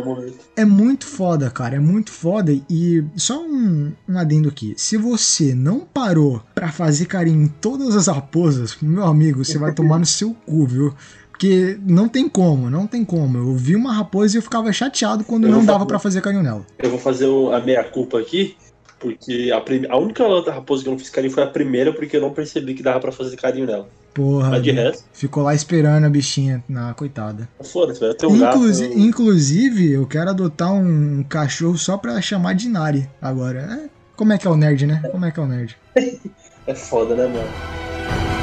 é muito foda, cara. É muito foda. E só um, um adendo aqui: se você não parou para fazer carinho em todas as raposas, meu amigo, você vai tomar no seu cu, viu? Porque não tem como, não tem como. Eu vi uma raposa e eu ficava chateado quando não dava para fazer carinho nela. Eu vou fazer a meia culpa aqui. Porque a, prim... a única raposa que eu não fiz carinho foi a primeira, porque eu não percebi que dava pra fazer carinho nela. Porra. Mas de resto. Ficou lá esperando a bichinha. Na coitada. Foda-se, um Inclusi gato. Inclusive, eu quero adotar um cachorro só pra chamar de Nari agora. É, como é que é o nerd, né? Como é que é o nerd? é foda, né, mano?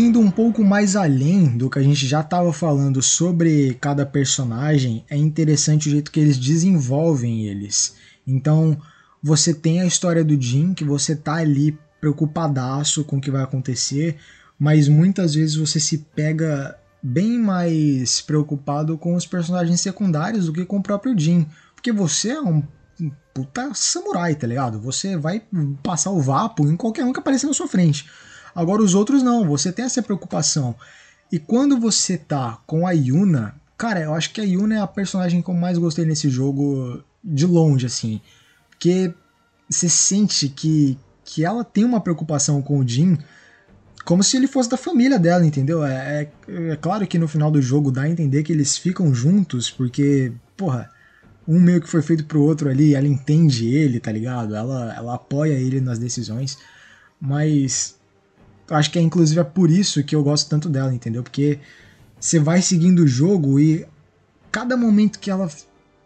Indo um pouco mais além do que a gente já estava falando sobre cada personagem, é interessante o jeito que eles desenvolvem eles. Então, você tem a história do Jim, que você tá ali preocupadaço com o que vai acontecer, mas muitas vezes você se pega bem mais preocupado com os personagens secundários do que com o próprio Jim. Porque você é um puta samurai, tá ligado? Você vai passar o vapo em qualquer um que apareça na sua frente. Agora os outros não, você tem essa preocupação. E quando você tá com a Yuna, cara, eu acho que a Yuna é a personagem que eu mais gostei nesse jogo de longe, assim. Porque você sente que, que ela tem uma preocupação com o Jin como se ele fosse da família dela, entendeu? É, é, é, claro que no final do jogo dá a entender que eles ficam juntos, porque, porra, um meio que foi feito pro outro ali, ela entende ele, tá ligado? Ela, ela apoia ele nas decisões, mas eu acho que é inclusive é por isso que eu gosto tanto dela, entendeu? Porque você vai seguindo o jogo e cada momento que ela,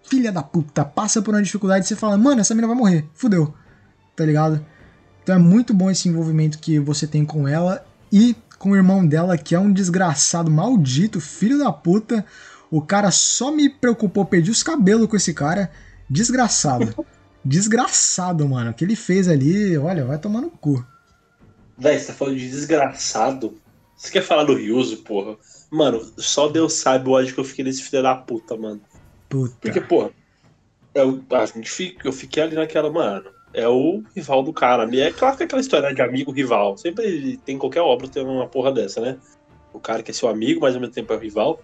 filha da puta, passa por uma dificuldade, você fala, mano, essa menina vai morrer, fudeu, tá ligado? Então é muito bom esse envolvimento que você tem com ela e com o irmão dela, que é um desgraçado, maldito, filho da puta. O cara só me preocupou, perdi os cabelos com esse cara. Desgraçado. Desgraçado, mano. O que ele fez ali, olha, vai tomar no cu. Véi, você tá falando de desgraçado. Você quer falar do Ryuzo, porra? Mano, só Deus sabe o ódio que eu fiquei nesse filho da puta, mano. Puta. Porque, porra, eu, a gente fica, eu fiquei ali naquela, mano, é o rival do cara. É claro que é aquela história de amigo-rival. Sempre tem qualquer obra tem uma porra dessa, né? O cara que é seu amigo, mas ao mesmo tempo é o rival.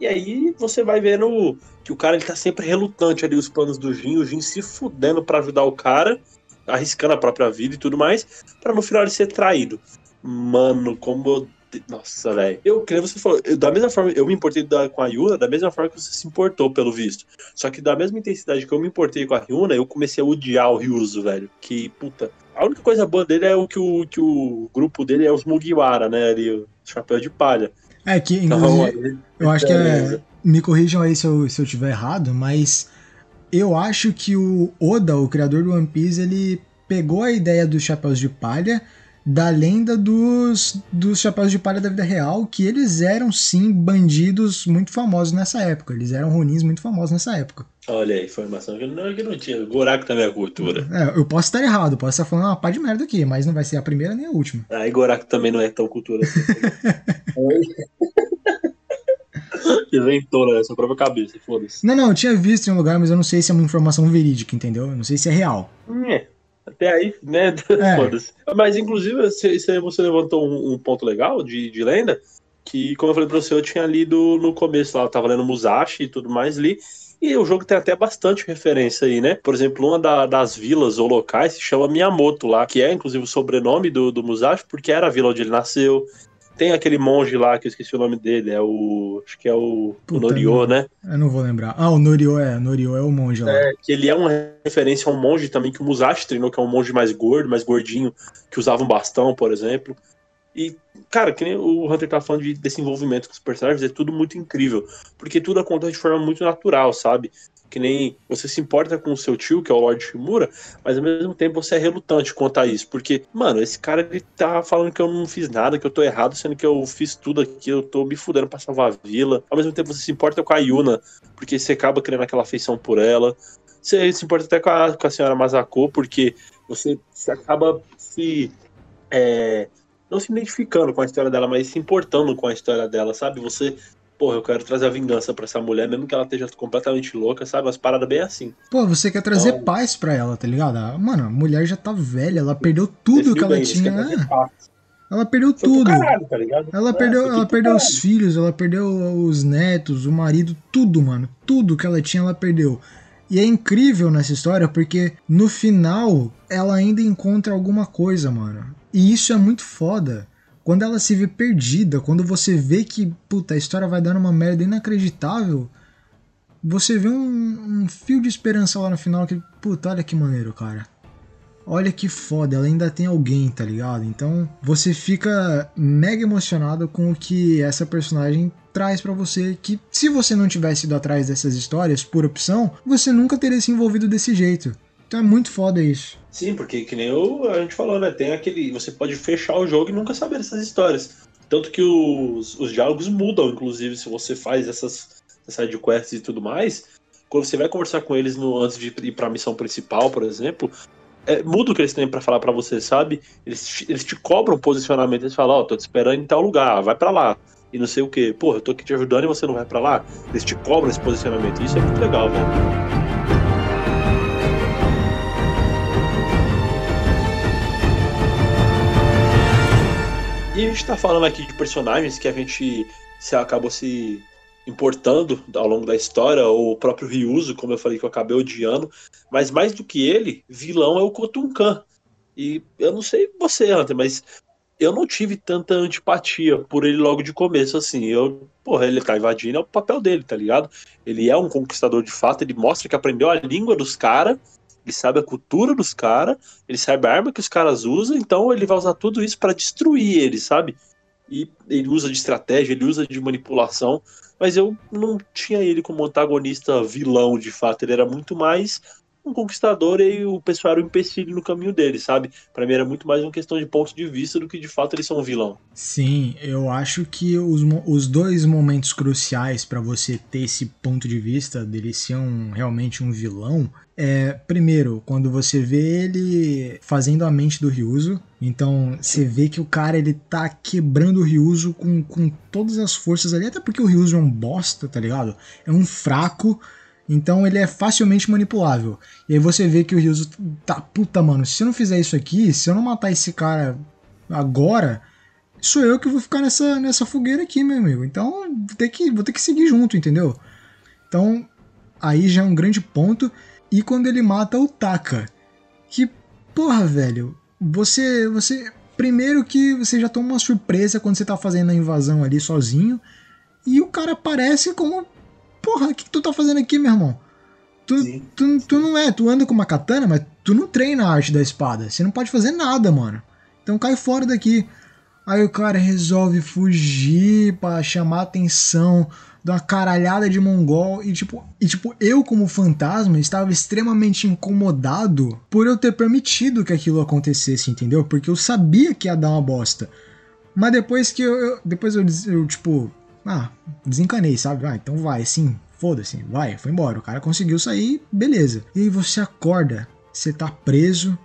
E aí você vai vendo que o cara ele tá sempre relutante ali os planos do Jin, o Jin se fudendo para ajudar o cara, arriscando a própria vida e tudo mais, para no final ele ser traído. Mano, como nossa, velho. Eu, que você falou, eu, da mesma forma, eu me importei da, com a Yuna, da mesma forma que você se importou, pelo visto. Só que da mesma intensidade que eu me importei com a Yuna, eu comecei a odiar o Ryuzo, velho. Que, puta. A única coisa boa dele é o que o, que o grupo dele é os Mugiwara, né? Ali, o chapéu de palha. É que, Então, inclusive, ali, eu acho que é. Me corrijam aí se eu, se eu tiver errado, mas eu acho que o Oda, o criador do One Piece, ele pegou a ideia dos chapéus de palha da lenda dos, dos chapéus de palha da vida real, que eles eram sim bandidos muito famosos nessa época. Eles eram ronins muito famosos nessa época. Olha aí, informação que não, que não tinha. Goraku também é cultura. É, eu posso estar errado, posso estar falando uma pá de merda aqui, mas não vai ser a primeira nem a última. Aí Goraku também não é tão cultura assim. Inventou, né? Sua própria cabeça, foda-se. Não, não, eu tinha visto em um lugar, mas eu não sei se é uma informação verídica, entendeu? Eu não sei se é real. É, até aí, né? É. Foda-se. Mas, inclusive, você, levantou um, um ponto legal de, de lenda, que, como eu falei pra você, eu tinha lido no começo lá, eu tava lendo Musashi e tudo mais ali, e o jogo tem até bastante referência aí, né? Por exemplo, uma da- das vilas ou locais se chama Miyamoto lá, que é, inclusive, o sobrenome do, do Musashi, porque era a vila onde ele nasceu. Tem aquele monge lá, que eu esqueci o nome dele, é o... acho que é o, o Norio, não. né? Eu não vou lembrar. Ah, o Norio é, Norio é o monge lá. É, que ele é uma referência a um monge também que o Musashi treinou, que é um monge mais gordo, mais gordinho, que usava um bastão, por exemplo. E, cara, que nem o Hunter tá falando de desenvolvimento com os personagens, é tudo muito incrível. Porque tudo acontece de forma muito natural, sabe? Que nem você se importa com o seu tio, que é o Lord Shimura, mas ao mesmo tempo você é relutante quanto a isso. Porque, mano, esse cara ele tá falando que eu não fiz nada, que eu tô errado, sendo que eu fiz tudo aqui, eu tô me fudendo pra salvar a vila. Ao mesmo tempo você se importa com a Yuna, porque você acaba criando aquela afeição por ela. Você se importa até com a, com a senhora Masako, porque você, você acaba se. é, não se identificando com a história dela, mas se importando com a história dela, sabe? Você. Porra, eu quero trazer a vingança pra essa mulher, mesmo que ela esteja completamente louca, sabe? As paradas bem assim. Pô, você quer trazer Então- paz pra ela, tá ligado? Ah, Mano, a mulher já tá velha, ela perdeu tudo que ela bem, tinha. né? Ela perdeu Foi tudo. caralho, tá? Ela É, perdeu, ela perdeu os filhos, ela perdeu os netos, o marido, tudo, mano. Tudo que ela tinha, ela perdeu. E é incrível nessa história porque no final ela ainda encontra alguma coisa, mano. E isso é muito foda. Quando ela se vê perdida, quando você vê que, puta, a história vai dando uma merda inacreditável, você vê um, um fio de esperança lá no final que, puta, olha que maneiro, cara. Olha que foda, ela ainda tem alguém, tá ligado? Então você fica mega emocionado com o que essa personagem traz pra você. Que se você não tivesse ido atrás dessas histórias por opção, você nunca teria se envolvido desse jeito. Então é muito foda isso. Sim, porque que nem eu, a gente falou, né? Tem aquele. Você pode fechar o jogo e nunca saber dessas histórias. Tanto que os, os diálogos mudam, inclusive, se você faz essas, essas sidequests e tudo mais. Quando você vai conversar com eles no, antes de ir pra missão principal, por exemplo, é, muda o que eles têm pra falar pra você, sabe? Eles, eles te cobram posicionamento, eles falam, ó, tô te esperando em tal lugar, vai pra lá. E não sei o que. Porra, eu tô aqui te ajudando e você não vai pra lá. Eles te cobram esse posicionamento. Isso é muito legal, velho. A gente tá falando aqui de personagens que a gente se acabou se importando ao longo da história, o próprio Ryuzo, como eu falei que eu acabei odiando, mas mais do que ele, vilão é o Kotunkan. E eu não sei você, Hunter, mas eu não tive tanta antipatia por ele logo de começo, assim. Eu, porra, ele tá invadindo, é o papel dele, tá ligado? Ele é um conquistador de fato, ele mostra que aprendeu a língua dos caras, ele sabe a cultura dos caras, ele sabe a arma que os caras usam, então ele vai usar tudo isso pra destruir eles, sabe? E ele usa de estratégia, ele usa de manipulação, mas eu não tinha ele como antagonista vilão de fato, ele era muito mais um conquistador e o pessoal era um empecilho no caminho dele, sabe? Para mim era muito mais uma questão de ponto de vista do que de fato eles são um vilão. Sim, eu acho que os, os dois momentos cruciais para você ter esse ponto de vista dele ser um, realmente um vilão é, primeiro, quando você vê ele fazendo a mente do Ryuzo, então você vê que o cara ele tá quebrando o Ryuzo com, com todas as forças ali, até porque o Ryuzo é um bosta, tá ligado? É um fraco, então ele é facilmente manipulável. E aí você vê que o Ryuzo tá, puta mano, se eu não fizer isso aqui, se eu não matar esse cara agora, sou eu que vou ficar nessa, nessa fogueira aqui, meu amigo. Então vou ter que, vou ter que seguir junto, entendeu? Então aí já é um grande ponto. E quando ele mata o Taka. Que, porra, velho, você. você Primeiro que você já toma uma surpresa quando você tá fazendo a invasão ali sozinho. E o cara aparece como. Porra, o que, que tu tá fazendo aqui, meu irmão? Tu, tu, tu, não é, tu anda com uma katana, mas tu não treina a arte da espada. Você não pode fazer nada, mano. Então cai fora daqui. Aí o cara resolve fugir para chamar atenção de uma caralhada de mongol e tipo, e tipo, eu como fantasma estava extremamente incomodado por eu ter permitido que aquilo acontecesse, entendeu? Porque eu sabia que ia dar uma bosta. Mas depois que eu, eu depois eu, eu, tipo, ah, desencanei, sabe? Ah, então vai, sim, foda-se, vai, foi embora. O cara conseguiu sair, beleza. E aí você acorda, você tá preso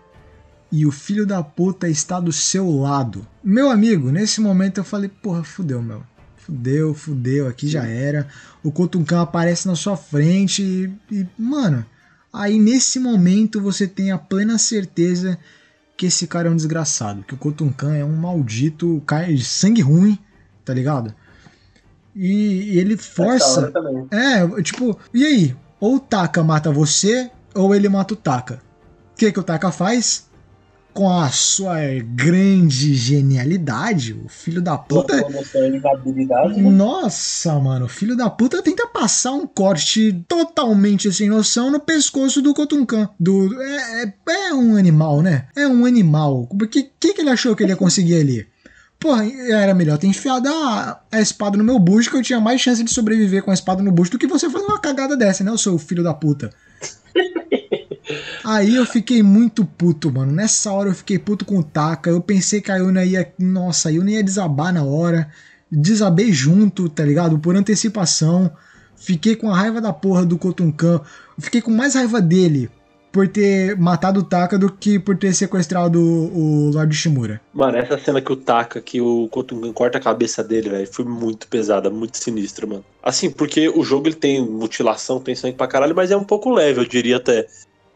e o filho da puta está do seu lado. Meu amigo, nesse momento eu falei, porra, fudeu, meu fudeu, fudeu, aqui já era. O Kotunkan aparece na sua frente e, e, mano, aí nesse momento você tem a plena certeza que esse cara é um desgraçado, que o Kotunkan é um maldito, cara de sangue ruim, tá ligado? E, ele força. É, tipo, e aí? Ou o Taka mata você, ou ele mata o Taka. O que, que o Taka faz? com a sua grande genialidade, o filho da puta. Né? Nossa, mano, o filho da puta tenta passar um corte totalmente sem noção no pescoço do Kotunkan. Do, é, é, é um animal, né? É um animal. Porque o que, que ele achou que ele ia conseguir ali? Porra, era melhor ter enfiado a, a, espada no meu bucho, que eu tinha mais chance de sobreviver com a espada no bucho do que você fazer uma cagada dessa, né, seu filho da puta. Aí eu fiquei muito puto, mano. Nessa hora eu fiquei puto com o Taka. Eu pensei que a Yuna ia. Nossa, a Yuna ia desabar na hora. Desabei junto, tá ligado? Por antecipação. Fiquei com a raiva da porra do Kotunkan. Fiquei com mais raiva dele por ter matado o Taka do que por ter sequestrado o, Lord Shimura. Mano, essa cena que o Taka, que o Kotungan corta a cabeça dele, velho, foi muito pesada, muito sinistra, mano. Assim, porque o jogo ele tem mutilação, tem sangue pra caralho, mas é um pouco leve, eu diria até.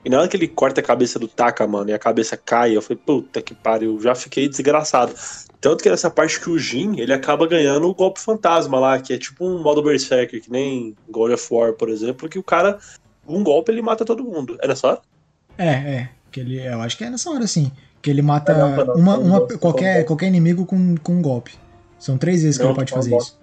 E na hora que ele corta a cabeça do Taka, mano, e a cabeça cai, eu falei, puta que pariu, já fiquei desgraçado. Tanto que nessa parte que o Jin, ele acaba ganhando o golpe fantasma lá, que é tipo um modo Berserker, que nem God of War, por exemplo, que o cara, um golpe ele mata todo mundo. Nessa hora? É, é. Que ele, eu acho que é nessa hora, sim. Que ele mata uma, uma, qualquer, qualquer inimigo com, com um golpe. São três vezes que ele pode fazer isso.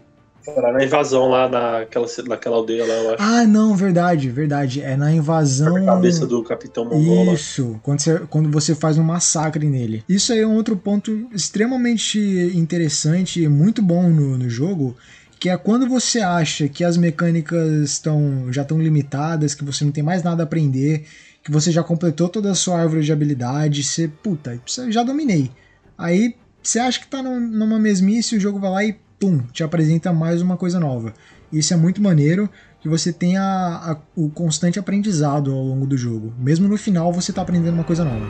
Na invasão lá naquela, naquela aldeia lá, eu acho. Ah, não, verdade, verdade. É na invasão. A cabeça do Capitão Mongol. Isso, quando você, quando você faz um massacre nele. Isso aí é um outro ponto extremamente interessante e muito bom no, no jogo. Que é quando você acha que as mecânicas estão já estão limitadas, que você não tem mais nada a aprender, que você já completou toda a sua árvore de habilidade, você, puta, já dominei. Aí você acha que tá numa mesmice, o jogo vai lá e pum, te apresenta mais uma coisa nova. Isso é muito maneiro, que você tenha a, o constante aprendizado ao longo do jogo. Mesmo no final você está aprendendo uma coisa nova.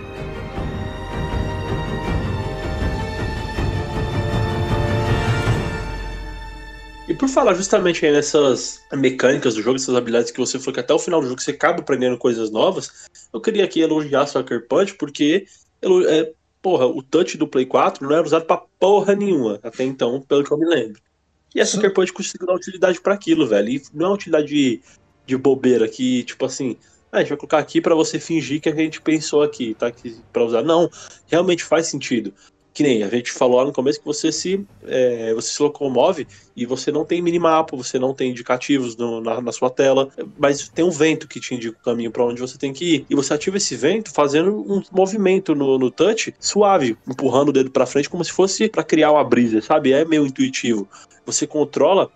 Por falar justamente aí nessas mecânicas do jogo, essas habilidades que você falou que até o final do jogo você acaba aprendendo coisas novas, eu queria aqui elogiar Sucker Punch, porque é, porra, o touch do Play 4 não era usado pra porra nenhuma, até então, pelo que eu me lembro. E a Sucker Punch conseguiu dar utilidade para aquilo, velho. E não é uma utilidade de, de bobeira que, tipo assim, ah, a gente vai colocar aqui para você fingir que a gente pensou aqui, tá? aqui para usar. Não, realmente faz sentido que nem a gente falou lá no começo que você se, é, você se locomove e você não tem minimapa, você não tem indicativos no, na, na, sua tela, mas tem um vento que te indica o caminho para onde você tem que ir. E você ativa esse vento fazendo um movimento no, no touch suave, empurrando o dedo para frente como se fosse para criar uma brisa, sabe? É meio intuitivo. Você controla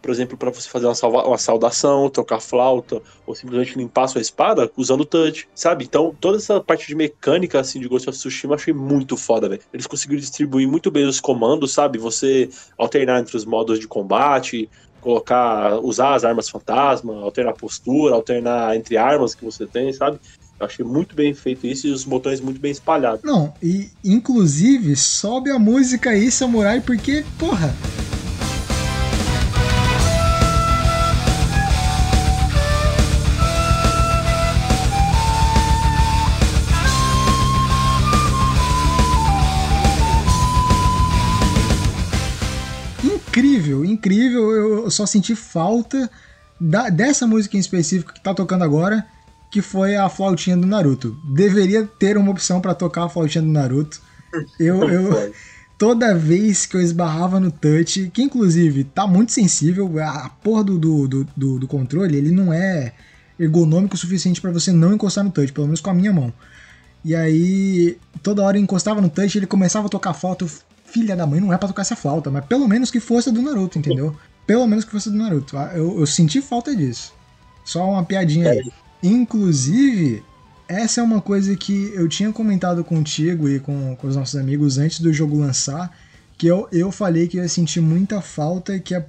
por exemplo, para você fazer uma, salva, uma saudação, tocar flauta, ou simplesmente limpar sua espada usando touch, sabe? Então, toda essa parte de mecânica, assim, de Ghost of Tsushima, eu achei muito foda, velho. Eles conseguiram distribuir muito bem os comandos, sabe? Você alternar entre os modos de combate, colocar, usar as armas fantasma, alternar postura, alternar entre armas que você tem, sabe? Eu achei muito bem feito isso e os botões muito bem espalhados. Não, e inclusive sobe a música aí, Samurai, porque, porra, incrível, incrível. Eu só senti falta da, dessa música em específico que tá tocando agora, que foi a flautinha do Naruto. Deveria ter uma opção para tocar a flautinha do Naruto. Eu, eu toda vez que eu esbarrava no touch, que inclusive tá muito sensível, a porra do, do, do, do controle, ele não é ergonômico o suficiente para você não encostar no touch, pelo menos com a minha mão. E aí, toda hora eu encostava no touch, ele começava a tocar eu filha da mãe, não é pra tocar essa flauta, mas pelo menos que fosse do Naruto, entendeu? Pelo menos que fosse do Naruto. Ah, eu, eu senti falta disso. Só uma piadinha aí. Inclusive, essa é uma coisa que eu tinha comentado contigo e com, com os nossos amigos antes do jogo lançar, que eu, eu falei que ia sentir muita falta, que é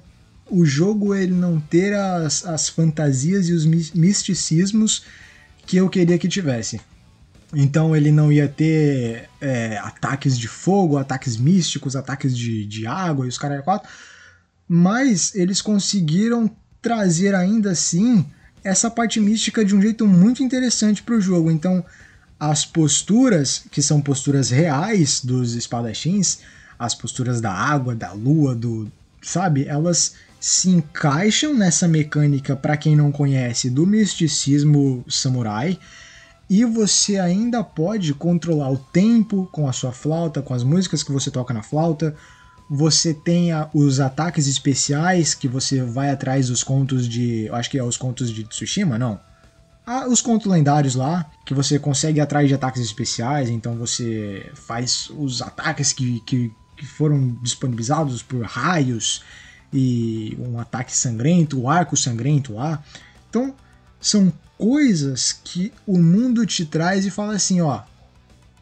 o jogo ele não ter as, as fantasias e os misticismos que eu queria que tivesse. Então ele não ia ter é, ataques de fogo, ataques místicos, ataques de, de água e os caras quatro. Mas eles conseguiram trazer ainda assim essa parte mística de um jeito muito interessante para o jogo. Então as posturas, que são posturas reais dos espadachins, as posturas da água, da lua, do. sabe? Elas se encaixam nessa mecânica, para quem não conhece, do misticismo samurai e você ainda pode controlar o tempo com a sua flauta, com as músicas que você toca na flauta. Você tem os ataques especiais que você vai atrás dos contos de. Acho que é os contos de Tsushima, não. Ah, os contos lendários lá, que você consegue atrás de ataques especiais, então você faz os ataques que, que, que foram disponibilizados por raios e um ataque sangrento, o arco sangrento lá. Então, são coisas que o mundo te traz e fala assim, ó,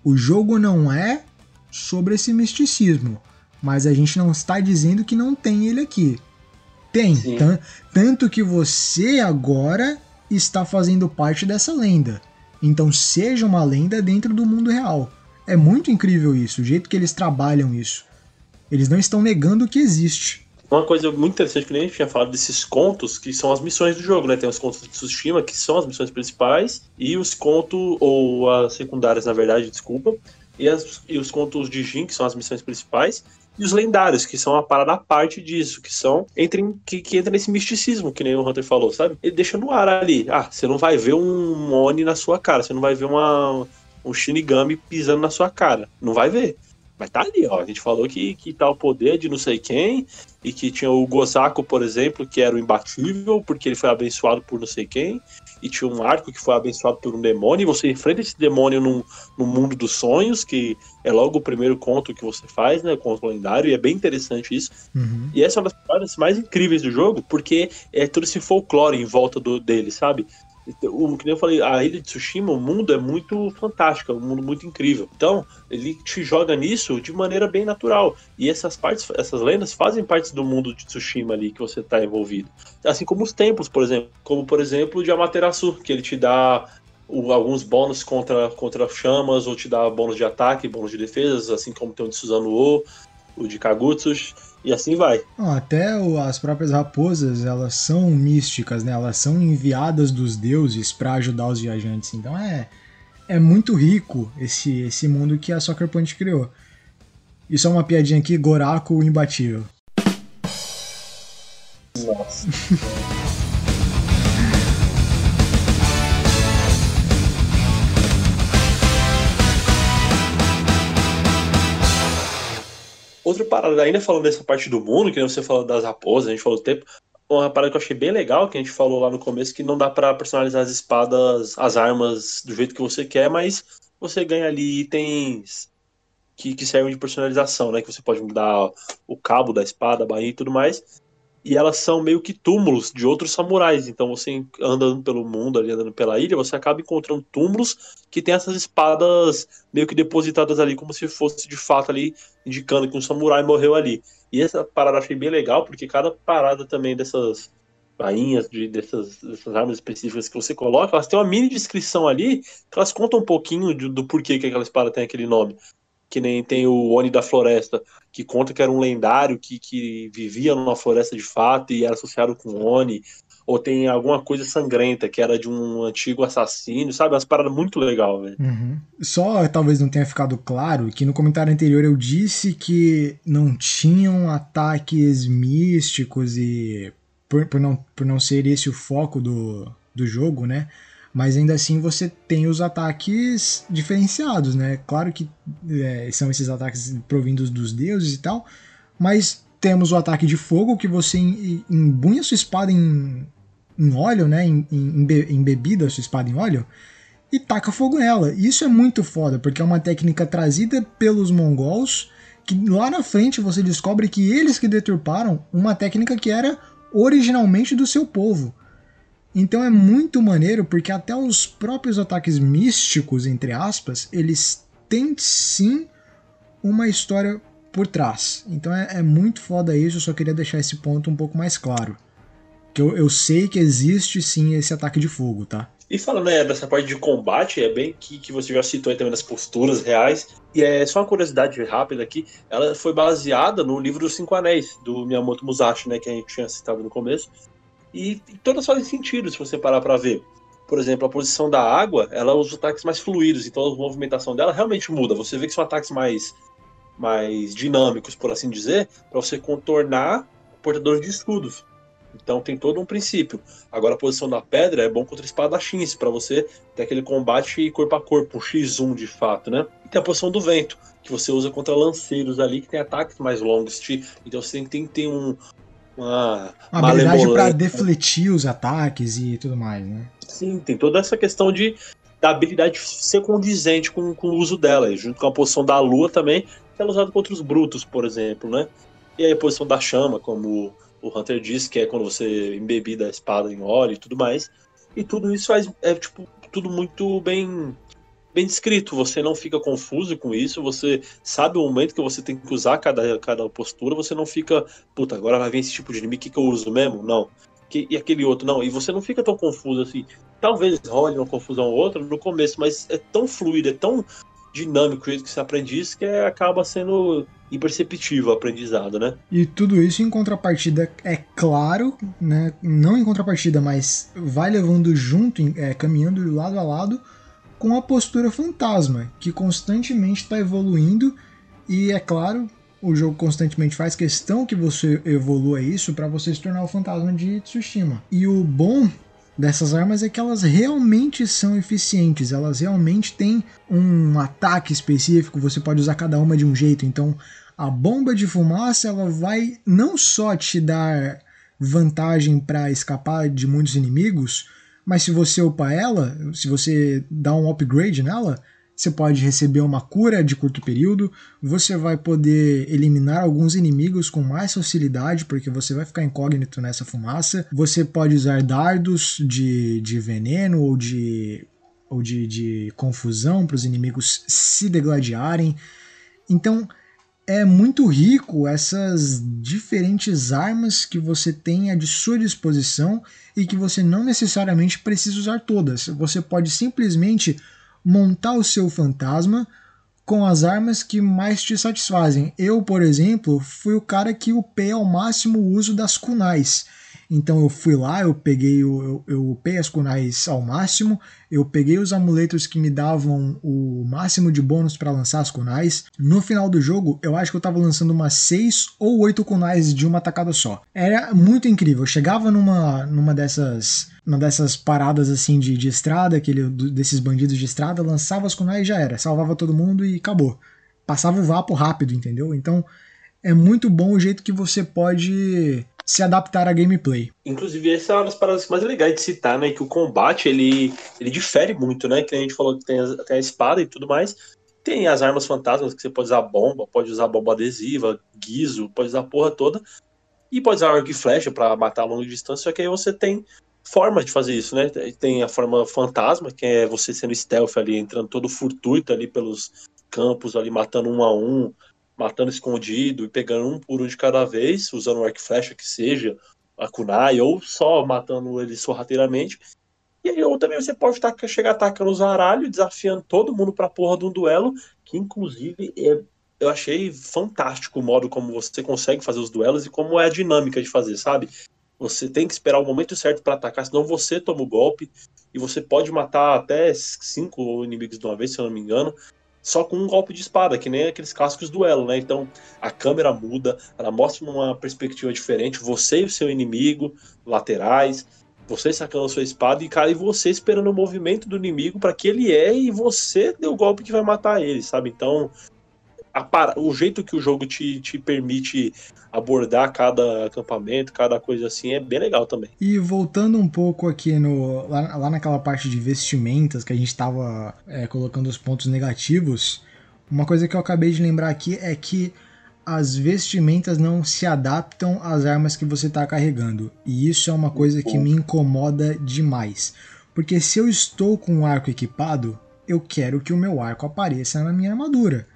o jogo não é sobre esse misticismo, mas a gente não está dizendo que não tem ele aqui. Tem, tanto que você agora está fazendo parte dessa lenda. Então seja uma lenda dentro do mundo real. É muito incrível isso, o jeito que eles trabalham isso. Eles não estão negando que existe. Uma coisa muito interessante que nem a gente tinha falado desses contos, que são as missões do jogo, né? Tem os contos de Tsushima, que são as missões principais, e os contos, ou as secundárias, na verdade, desculpa, e, as, e os contos de Jin, que são as missões principais, e os lendários, que são a parada à parte disso, que são entre, que, que entra nesse misticismo, que nem o Hunter falou, sabe? Ele deixa no ar ali. Ah, você não vai ver um Oni na sua cara, você não vai ver uma, um Shinigami pisando na sua cara. Não vai ver. Mas tá ali, ó. A gente falou que, que tá o poder de não sei quem, e que tinha o Gozaku, por exemplo, que era o imbatível, porque ele foi abençoado por não sei quem, e tinha um arco que foi abençoado por um demônio, e você enfrenta esse demônio no, no mundo dos sonhos, que é logo o primeiro conto que você faz, né? O conto lendário, e é bem interessante isso. Uhum. E essa é uma das partes mais incríveis do jogo, porque é todo esse folclore em volta do, dele, sabe? O que eu falei, a ilha de Tsushima, o mundo é muito fantástico, é um mundo muito incrível. Então, ele te joga nisso de maneira bem natural. E essas partes, essas lendas fazem parte do mundo de Tsushima ali que você está envolvido. Assim como os templos, por exemplo. Como, por exemplo, o de Amaterasu, que ele te dá o, alguns bônus contra, contra chamas, ou te dá bônus de ataque, bônus de defesa, assim como tem o de Suzano O, o de Kagutsus. E assim vai. Até as próprias raposas, elas são místicas, né? Elas são enviadas dos deuses para ajudar os viajantes. Então é é muito rico esse esse mundo que a Soccer Punch criou. Isso é uma piadinha aqui, Goraku imbatível. Nossa. Outra parada, ainda falando dessa parte do mundo, que você falou das raposas, a gente falou do tempo, uma parada que eu achei bem legal, que a gente falou lá no começo, que não dá para personalizar as espadas, as armas do jeito que você quer, mas você ganha ali itens que, que servem de personalização, né? Que você pode mudar o cabo da espada, a bainha e tudo mais. E elas são meio que túmulos de outros samurais. Então você andando pelo mundo, ali andando pela ilha, você acaba encontrando túmulos que tem essas espadas meio que depositadas ali, como se fosse de fato ali indicando que um samurai morreu ali. E essa parada achei bem legal, porque cada parada também dessas bainhas, de, dessas, dessas armas específicas que você coloca, elas têm uma mini descrição ali, que elas contam um pouquinho de, do porquê que aquela espada tem aquele nome que nem tem o Oni da Floresta, que conta que era um lendário que, que vivia numa floresta de fato e era associado com Oni, ou tem alguma coisa sangrenta que era de um antigo assassino, sabe? Umas paradas muito legal, velho. Uhum. Só talvez não tenha ficado claro que no comentário anterior eu disse que não tinham ataques místicos e por, por, não, por não ser esse o foco do, do jogo, né? Mas ainda assim você tem os ataques diferenciados, né? Claro que é, são esses ataques provindos dos deuses e tal, mas temos o ataque de fogo que você embunha sua espada em, em óleo, né? Em, em, embebida a sua espada em óleo e taca fogo nela. Isso é muito foda, porque é uma técnica trazida pelos mongols que lá na frente você descobre que eles que deturparam uma técnica que era originalmente do seu povo. Então é muito maneiro porque até os próprios ataques místicos, entre aspas, eles têm sim uma história por trás. Então é, é muito foda isso, eu só queria deixar esse ponto um pouco mais claro. Que eu, eu sei que existe sim esse ataque de fogo, tá? E falando né, dessa parte de combate, é bem que, que você já citou aí também das posturas reais. E é só uma curiosidade rápida aqui, ela foi baseada no livro dos Cinco Anéis, do Miyamoto Musashi, né, que a gente tinha citado no começo. E, e todas fazem sentido se você parar para ver. Por exemplo, a posição da água, ela usa ataques mais fluidos, então a movimentação dela realmente muda. Você vê que são ataques mais, mais dinâmicos, por assim dizer, para você contornar portadores de escudos. Então tem todo um princípio. Agora a posição da pedra é bom contra espadachins, para você ter aquele combate corpo a corpo, um X1 de fato, né? E tem a posição do vento, que você usa contra lanceiros ali, que tem ataques mais longos. Então você tem que ter um, uma, uma habilidade para defletir os ataques e tudo mais, né? Sim, tem toda essa questão de da habilidade ser condizente com, com o uso dela, junto com a posição da lua também, que é usada contra os brutos, por exemplo, né? E aí a posição da chama, como o Hunter disse, que é quando você embebida a espada em óleo e tudo mais. E tudo isso faz é tipo tudo muito bem bem descrito, você não fica confuso com isso, você sabe o momento que você tem que usar cada, cada postura, você não fica, puta, agora vai vir esse tipo de inimigo, que, que eu uso mesmo? Não. Que, e aquele outro, não. E você não fica tão confuso assim. Talvez role uma confusão ou outra no começo, mas é tão fluido, é tão dinâmico que você aprende isso que é, acaba sendo imperceptível o aprendizado, né? E tudo isso em contrapartida, é claro, né? Não em contrapartida, mas vai levando junto, é, caminhando lado a lado com a postura fantasma, que constantemente está evoluindo. E é claro, o jogo constantemente faz questão que você evolua isso para você se tornar o fantasma de Tsushima. E o bom dessas armas é que elas realmente são eficientes, elas realmente têm um ataque específico, você pode usar cada uma de um jeito, então a bomba de fumaça ela vai não só te dar vantagem para escapar de muitos inimigos, mas se você upar ela, se você dá um upgrade nela, você pode receber uma cura de curto período, você vai poder eliminar alguns inimigos com mais facilidade, porque você vai ficar incógnito nessa fumaça. Você pode usar dardos de, de veneno ou de, ou de, de confusão para os inimigos se degladiarem. Então, é muito rico essas diferentes armas que você tem à sua disposição e que você não necessariamente precisa usar todas. Você pode simplesmente montar o seu fantasma com as armas que mais te satisfazem. Eu, por exemplo, fui o cara que upei ao máximo o uso das kunais. Então eu fui lá, eu peguei o, eu, eu upei as kunais ao máximo, eu peguei os amuletos que me davam o máximo de bônus para lançar as kunais. No final do jogo, eu acho que eu tava lançando umas 6 ou 8 kunais de uma tacada só. Era muito incrível. Eu chegava numa, numa dessas uma dessas paradas assim de, de estrada, aquele, desses bandidos de estrada, lançava as kunais e já era. Salvava todo mundo e acabou. Passava o vapo rápido, entendeu? Então é muito bom o jeito que você pode se adaptar à gameplay. Inclusive, essa é uma das paradas mais legais de citar, né? Que o combate ele, ele difere muito, né? Que a gente falou que tem a, tem a espada e tudo mais. Tem as armas fantasmas que você pode usar bomba, pode usar bomba adesiva, guiso, pode usar a porra toda. E pode usar arco e flecha para matar a longa distância, só que aí você tem formas de fazer isso, né? Tem a forma fantasma, que é você sendo stealth ali, entrando todo furtuito ali pelos campos ali, matando um a um, matando escondido e pegando um por um de cada vez, usando o arco flecha que seja, a kunai, ou só matando ele sorrateiramente. E aí, ou também você pode tacar, chegar atacando os aralhos, desafiando todo mundo pra porra de um duelo, que inclusive é, eu achei fantástico o modo como você consegue fazer os duelos e como é a dinâmica de fazer, sabe? Você tem que esperar o momento certo para atacar, senão você toma o golpe e você pode matar até cinco inimigos de uma vez, se eu não me engano, só com um golpe de espada, que nem aqueles clássicos duelo, né? Então a câmera muda, ela mostra uma perspectiva diferente, você e o seu inimigo, laterais, você sacando a sua espada e cara, e você esperando o movimento do inimigo para que ele é e você dê o golpe que vai matar ele, sabe? Então a, o jeito que o jogo te, te permite abordar cada acampamento, cada coisa assim, é bem legal também. E voltando um pouco aqui no lá, lá naquela parte de vestimentas que a gente estava é, colocando os pontos negativos, uma coisa que eu acabei de lembrar aqui é que as vestimentas não se adaptam às armas que você está carregando. E isso é uma coisa que me incomoda demais. Porque se eu estou com um arco equipado, eu quero que o meu arco apareça na minha armadura.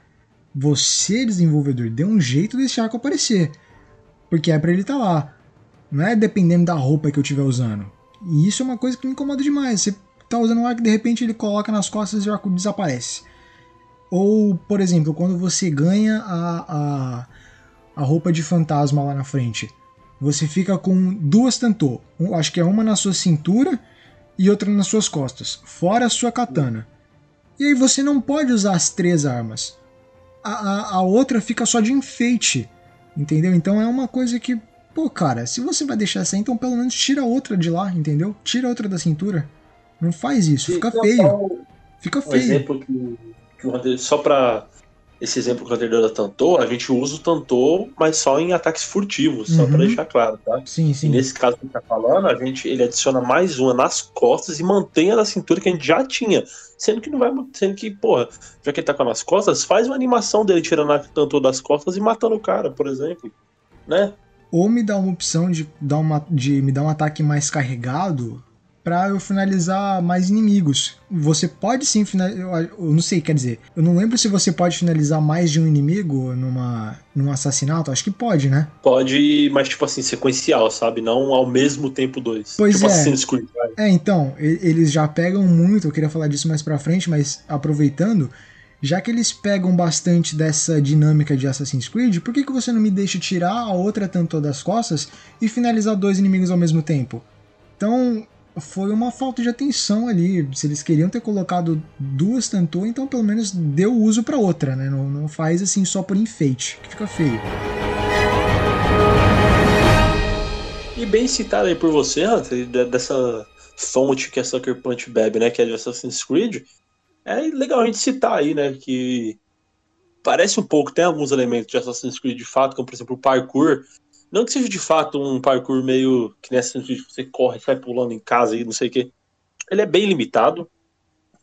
Você, desenvolvedor, dê um jeito desse arco aparecer. Porque é para ele estar tá lá. Não é dependendo da roupa que eu estiver usando. E isso é uma coisa que me incomoda demais. Você tá usando um arco e de repente ele coloca nas costas e o arco desaparece. Ou, por exemplo, quando você ganha a, a, a roupa de fantasma lá na frente, você fica com duas tantô. Acho que é uma na sua cintura e outra nas suas costas, fora a sua katana. E aí você não pode usar as três armas. A, a, a outra fica só de enfeite, entendeu? Então é uma coisa que, pô, cara, se você vai deixar essa, então pelo menos tira outra de lá, entendeu? Tira outra da cintura. Não faz isso, fica feio. Fica feio. Um exemplo que só para esse exemplo que o Hunter da Tantô, a gente usa o Tantô, mas só em ataques furtivos, uhum. só para deixar claro, tá? Sim, sim. E nesse caso que a gente tá falando, a gente ele adiciona mais uma nas costas e mantém a da cintura que a gente já tinha. Sendo que não vai. Sendo que, porra, já que ele tá com nas costas, faz uma animação dele tirando a Tantô das costas e matando o cara, por exemplo. Né? Ou me dá uma opção de, dar uma, de me dar um ataque mais carregado para eu finalizar mais inimigos. Você pode sim finalizar. Eu não sei, quer dizer, eu não lembro se você pode finalizar mais de um inimigo numa, num assassinato. Acho que pode, né? Pode, mas tipo assim, sequencial, sabe? Não ao mesmo tempo dois. Pois tipo é. Assassin's Creed. É, então, eles já pegam muito. Eu queria falar disso mais pra frente, mas aproveitando. Já que eles pegam bastante dessa dinâmica de Assassin's Creed, por que, que você não me deixa tirar a outra tanto das costas e finalizar dois inimigos ao mesmo tempo? Então, foi uma falta de atenção ali. Se eles queriam ter colocado duas Tantô, então pelo menos deu uso para outra, né? Não, não faz assim só por enfeite, que fica feio. E bem citado aí por você, Hunter, dessa fonte que a Sucker Punch bebe, né? Que é de Assassin's Creed. É legal a gente citar aí, né? Que parece um pouco, tem alguns elementos de Assassin's Creed de fato, como por exemplo o parkour, não que seja de fato um parkour meio que nessa sentido você corre, sai pulando em casa e não sei o que. Ele é bem limitado.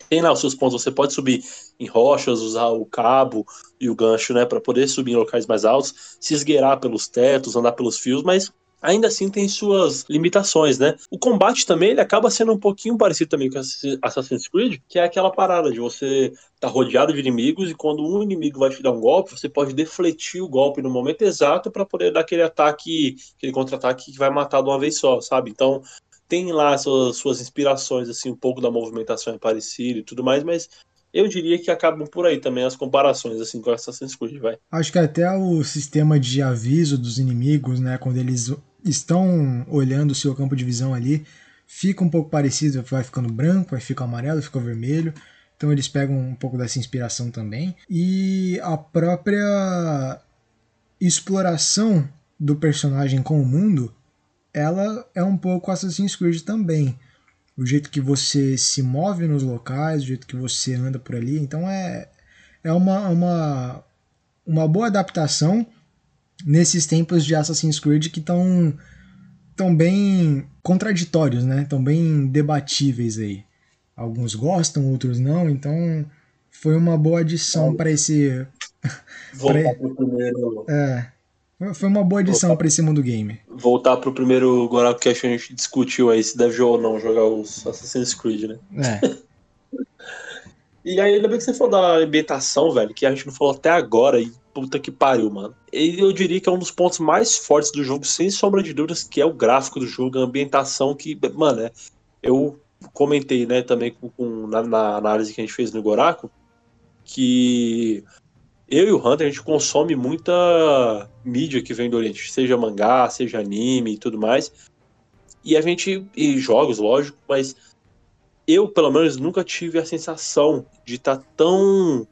Tem lá os seus pontos, você pode subir em rochas, usar o cabo e o gancho, né, para poder subir em locais mais altos, se esgueirar pelos tetos, andar pelos fios, mas ainda assim tem suas limitações, né? O combate também ele acaba sendo um pouquinho parecido também com Assassin's Creed, que é aquela parada de você tá rodeado de inimigos e quando um inimigo vai te dar um golpe, você pode defletir o golpe no momento exato para poder dar aquele ataque, aquele contra-ataque que vai matar de uma vez só, sabe? Então tem lá suas, suas inspirações, assim, um pouco da movimentação é parecida e tudo mais, mas eu diria que acabam por aí também as comparações assim com Assassin's Creed, vai. Acho que até o sistema de aviso dos inimigos, né, quando eles estão olhando o seu campo de visão ali, fica um pouco parecido, vai ficando branco, vai ficar amarelo, fica vermelho. Então eles pegam um pouco dessa inspiração também. E a própria exploração do personagem com o mundo, ela é um pouco Assassin's Creed também. O jeito que você se move nos locais, o jeito que você anda por ali. Então é, é uma, uma, uma boa adaptação nesses tempos de Assassin's Creed que estão tão bem contraditórios, né? Tão bem debatíveis aí. Alguns gostam, outros não, então foi uma boa adição para esse Voltar pro primeiro. É. Foi uma boa edição para esse mundo game. Voltar pro primeiro Goraku que a gente discutiu aí se deve ou não jogar os Assassin's Creed, né? É. e aí, ainda bem que você falou da ambientação, velho, que a gente não falou até agora, e puta que pariu, mano. E eu diria que é um dos pontos mais fortes do jogo, sem sombra de dúvidas, que é o gráfico do jogo, a ambientação que, mano, é, eu comentei, né, também com, com na, na, análise que a gente fez no Goraku, que eu e o Hunter, a gente consome muita mídia que vem do Oriente, seja mangá, seja anime e tudo mais. E a gente. E jogos, lógico, mas eu, pelo menos, nunca tive a sensação de estar tá tão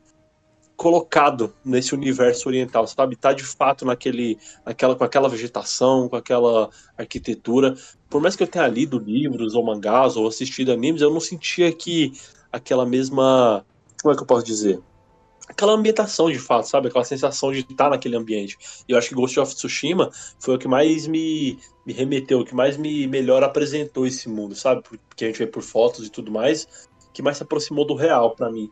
colocado nesse universo oriental, sabe? Tá de fato naquele, naquela, com aquela vegetação, com aquela arquitetura. Por mais que eu tenha lido livros ou mangás ou assistido animes, eu não sentia que aquela mesma. Como é que eu posso dizer? Aquela ambientação de fato, sabe? Aquela sensação de estar naquele ambiente. E eu acho que Ghost of Tsushima foi o que mais me, me remeteu, o que mais me melhor apresentou esse mundo, sabe? Porque a gente vê por fotos e tudo mais, que mais se aproximou do real para mim.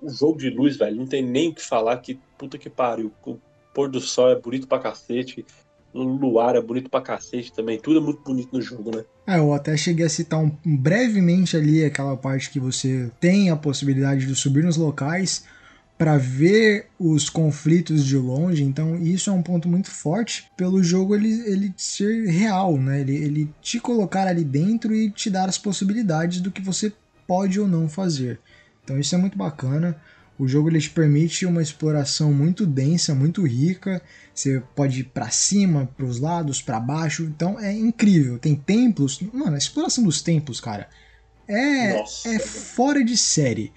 O jogo de luz, velho, não tem nem o que falar que puta que pariu. O pôr do sol é bonito pra cacete. O luar é bonito pra cacete também. Tudo é muito bonito no jogo, né? É, eu até cheguei a citar um, brevemente ali aquela parte que você tem a possibilidade de subir nos locais para ver os conflitos de longe, então isso é um ponto muito forte pelo jogo ele, ele ser real, né? Ele, ele te colocar ali dentro e te dar as possibilidades do que você pode ou não fazer. Então isso é muito bacana. O jogo ele te permite uma exploração muito densa, muito rica. Você pode ir para cima, para os lados, para baixo. Então é incrível. Tem templos. Mano, a exploração dos templos, cara, é, é fora de série.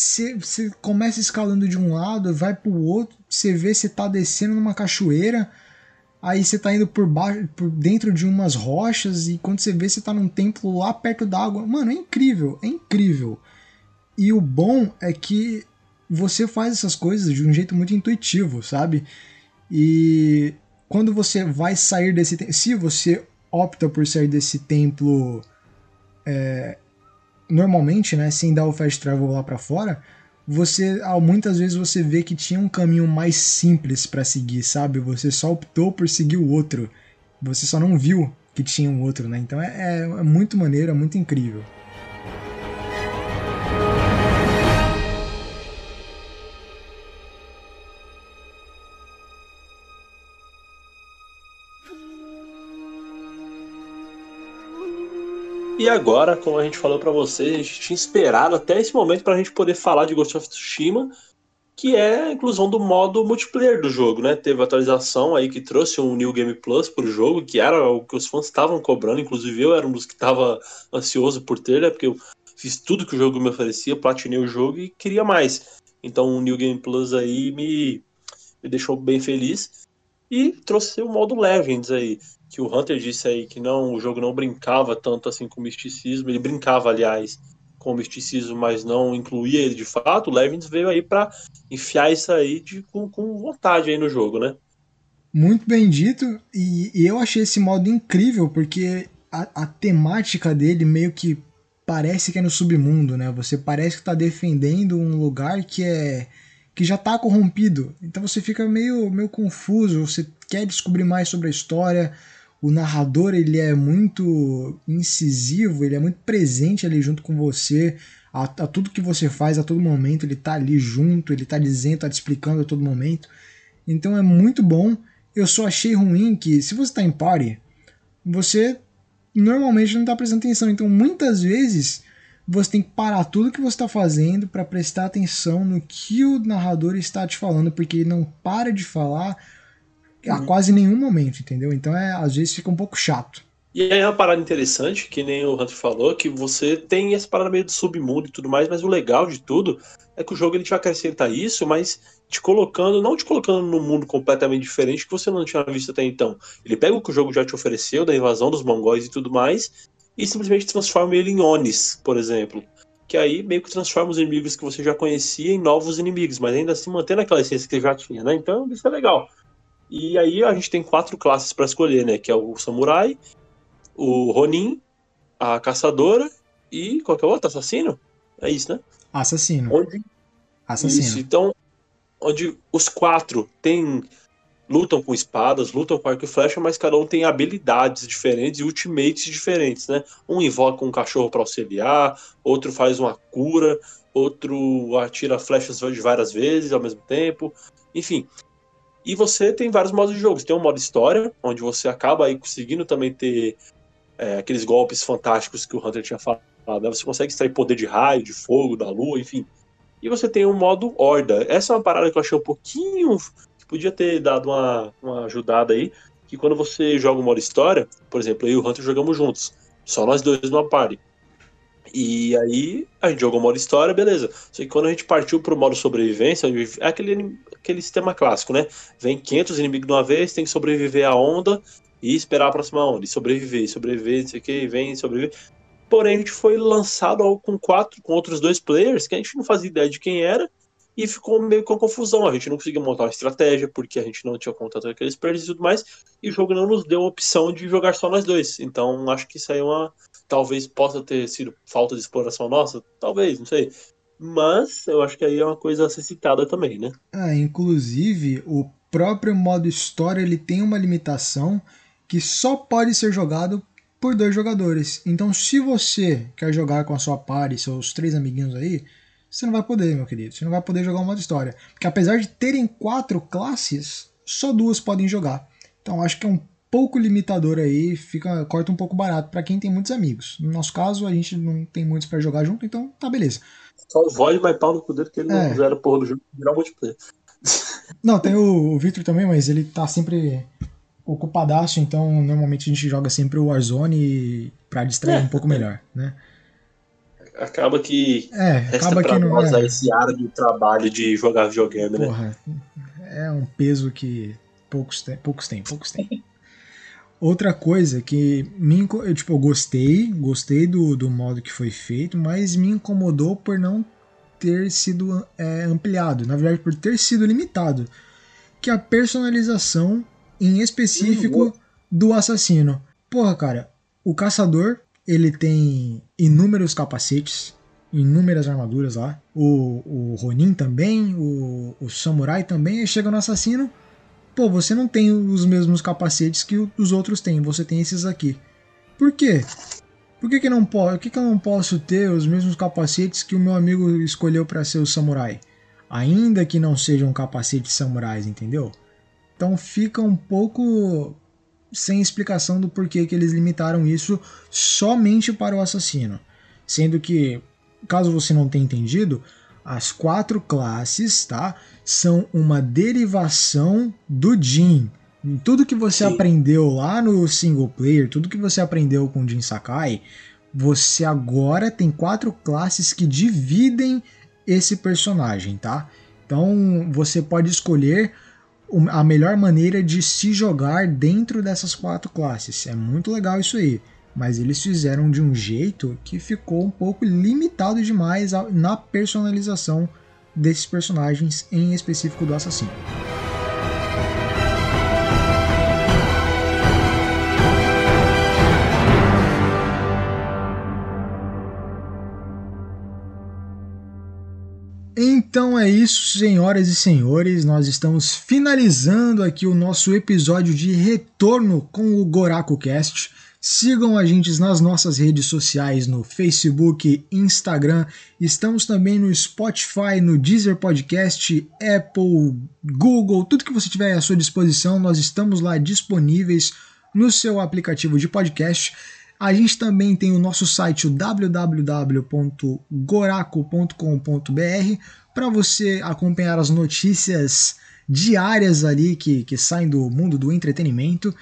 Você começa escalando de um lado, vai pro outro, você vê você tá descendo numa cachoeira, aí você tá indo por baixo, por dentro de umas rochas, e quando você vê, você tá num templo lá perto d'água. Mano, é incrível, é incrível. E o bom é que você faz essas coisas de um jeito muito intuitivo, sabe? E quando você vai sair desse se você opta por sair desse templo é, normalmente, né, sem dar o fast travel lá para fora, você muitas vezes você vê que tinha um caminho mais simples para seguir, sabe? Você só optou por seguir o outro. Você só não viu que tinha um outro, né? Então é, é, é muito maneiro, é muito incrível. E agora, como a gente falou para vocês, a gente tinha esperado até esse momento para a gente poder falar de Ghost of Tsushima, que é a inclusão do modo multiplayer do jogo, né? Teve atualização aí que trouxe um New Game Plus pro jogo, que era o que os fãs estavam cobrando, inclusive eu era um dos que estava ansioso por ter, né? Porque eu fiz tudo que o jogo me oferecia, platinei o jogo e queria mais. Então o New Game Plus aí me, me deixou bem feliz. E trouxe o modo Legends aí que o Hunter disse aí que não, o jogo não brincava tanto assim com o misticismo, ele brincava, aliás, com o misticismo, mas não incluía ele de fato, o Levins veio aí para enfiar isso aí de, com, com vontade aí no jogo, né? Muito bem dito, e, e eu achei esse modo incrível, porque a, a, temática dele meio que parece que é no submundo, né? Você parece que está defendendo um lugar que é que já está corrompido. Então você fica meio, meio confuso, você quer descobrir mais sobre a história, o narrador ele é muito incisivo, ele é muito presente ali junto com você, a, a, tudo que você faz a todo momento, ele tá ali junto, ele tá dizendo, tá te explicando a todo momento. Então é muito bom. Eu só achei ruim que se você tá em party, você normalmente não tá prestando atenção. Então muitas vezes você tem que parar tudo que você está fazendo para prestar atenção no que o narrador está te falando, porque ele não para de falar a uhum. quase nenhum momento, entendeu? Então é, às vezes fica um pouco chato. E aí é uma parada interessante, que nem o Hunter falou, que você tem essa parada meio do submundo e tudo mais, mas o legal de tudo é que o jogo ele te acrescenta isso, mas te colocando, não te colocando num mundo completamente diferente que você não tinha visto até então. Ele pega o que o jogo já te ofereceu, da invasão dos mongóis e tudo mais, e simplesmente transforma ele em Onis, por exemplo. Que aí meio que transforma os inimigos que você já conhecia em novos inimigos, mas ainda assim mantendo aquela essência que já tinha, né? Então isso é legal. E aí a gente tem quatro classes para escolher, né? Que é o samurai, o ronin, a caçadora e qualquer outro assassino. É isso, né? Assassino. Onde... Assassino. Isso. Então, onde os quatro têm lutam com espadas, lutam com arco e flecha, mas cada um tem habilidades diferentes e ultimates diferentes, né? Um invoca um cachorro para auxiliar, outro faz uma cura, outro atira flechas de várias vezes ao mesmo tempo, enfim. E você tem vários modos de jogo. Você tem um modo história, onde você acaba aí conseguindo também ter é, aqueles golpes fantásticos que o Hunter tinha falado. Né? Você consegue extrair poder de raio, de fogo, da lua, enfim. E você tem um modo horda. Essa é uma parada que eu achei um pouquinho podia ter dado uma, uma ajudada aí, que quando você joga o modo história, por exemplo, eu e o Hunter jogamos juntos, só nós dois numa party. E aí a gente jogou o modo história, beleza. Só que quando a gente partiu pro modo sobrevivência, é aquele, aquele sistema clássico, né? Vem 500 inimigos de uma vez, tem que sobreviver à onda e esperar a próxima onda. E sobreviver, sobreviver, não sei o que, vem, sobreviver. Porém, a gente foi lançado com quatro, com outros dois players que a gente não fazia ideia de quem era e ficou meio com confusão. A gente não conseguia montar uma estratégia porque a gente não tinha contato com aqueles players e tudo mais, e o jogo não nos deu a opção de jogar só nós dois. Então acho que isso aí é uma. Talvez possa ter sido falta de exploração nossa, talvez, não sei. Mas eu acho que aí é uma coisa a ser citada também, né? Ah, inclusive, o próprio modo história ele tem uma limitação que só pode ser jogado por dois jogadores. Então, se você quer jogar com a sua party, seus três amiguinhos aí, você não vai poder, meu querido. Você não vai poder jogar o modo história. Porque apesar de terem quatro classes, só duas podem jogar. Então acho que é um pouco limitador aí, fica corta um pouco barato para quem tem muitos amigos. No nosso caso, a gente não tem muitos para jogar junto, então tá beleza. Só o Void vai pau no cu dele que ele é. não zera porra do jogo virar multiplayer. Não, tem o, o Victor também, mas ele tá sempre ocupadaço, então normalmente a gente joga sempre o Warzone pra distrair é. um pouco melhor, né? acaba que é, acaba que não é. esse ar de trabalho de jogar videogame, né? Porra, é um peso que poucos têm, poucos têm, poucos têm. Outra coisa que me eu, tipo, eu gostei, gostei do, do modo que foi feito, mas me incomodou por não ter sido é, ampliado, na verdade por ter sido limitado, que é a personalização em específico uhum. do assassino. Porra, cara, o caçador ele tem inúmeros capacetes, inúmeras armaduras lá. O, o Ronin também, o, o Samurai também. Aí chega no assassino, pô, você não tem os mesmos capacetes que os outros têm, você tem esses aqui. Por quê? Por que, que, não po que, que eu não posso ter os mesmos capacetes que o meu amigo escolheu para ser o samurai? Ainda que não sejam capacetes samurais, entendeu? Então fica um pouco sem explicação do porquê que eles limitaram isso somente para o assassino. Sendo que, caso você não tenha entendido, as quatro classes tá, são uma derivação do Jin. Tudo que você Sim. aprendeu lá no single player, tudo que você aprendeu com Jin Sakai, você agora tem quatro classes que dividem esse personagem, tá? Então você pode escolher a melhor maneira de se jogar dentro dessas quatro classes. É muito legal isso aí. Mas eles fizeram de um jeito que ficou um pouco limitado demais na personalização desses personagens, em específico do assassino. Então é isso, senhoras e senhores. Nós estamos finalizando aqui o nosso episódio de retorno com o Goraku Cast. Sigam a gente nas nossas redes sociais no Facebook, Instagram. Estamos também no Spotify, no Deezer Podcast, Apple, Google, tudo que você tiver à sua disposição, nós estamos lá disponíveis no seu aplicativo de podcast. A gente também tem o nosso site www.goraco.com.br para você acompanhar as notícias diárias ali que, que saem do mundo do entretenimento.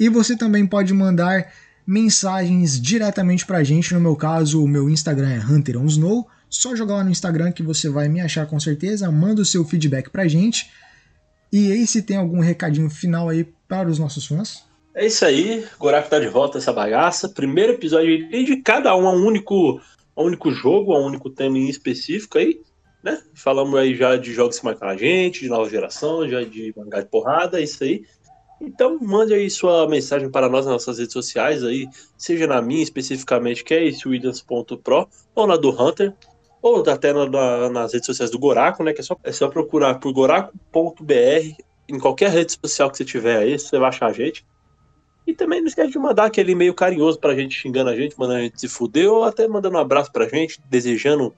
E você também pode mandar mensagens diretamente para a gente. No meu caso, o meu Instagram é HunterOnSnow. Só jogar lá no Instagram que você vai me achar com certeza. Manda o seu feedback para a gente. E aí, se tem algum recadinho final aí para os nossos fãs? É isso aí, Goraku tá de volta essa bagaça. Primeiro episódio dedicado a um único, a um único jogo, a um único tema em específico aí, né? Falamos aí já de jogos que marcaram a gente, de nova geração, já de mangá de porrada, é isso aí. Então mande aí sua mensagem para nós nas nossas redes sociais aí, seja na minha especificamente, que é esse Williams.pro, ou na do Hunter, ou até na, na, nas redes sociais do Goraco, né? Que é só, é só procurar por goraco.br em qualquer rede social que você tiver aí, você vai achar a gente. E também não esquece de mandar aquele e-mail carinhoso pra gente, xingando a gente, mandando a gente se fuder, ou até mandando um abraço pra gente, desejando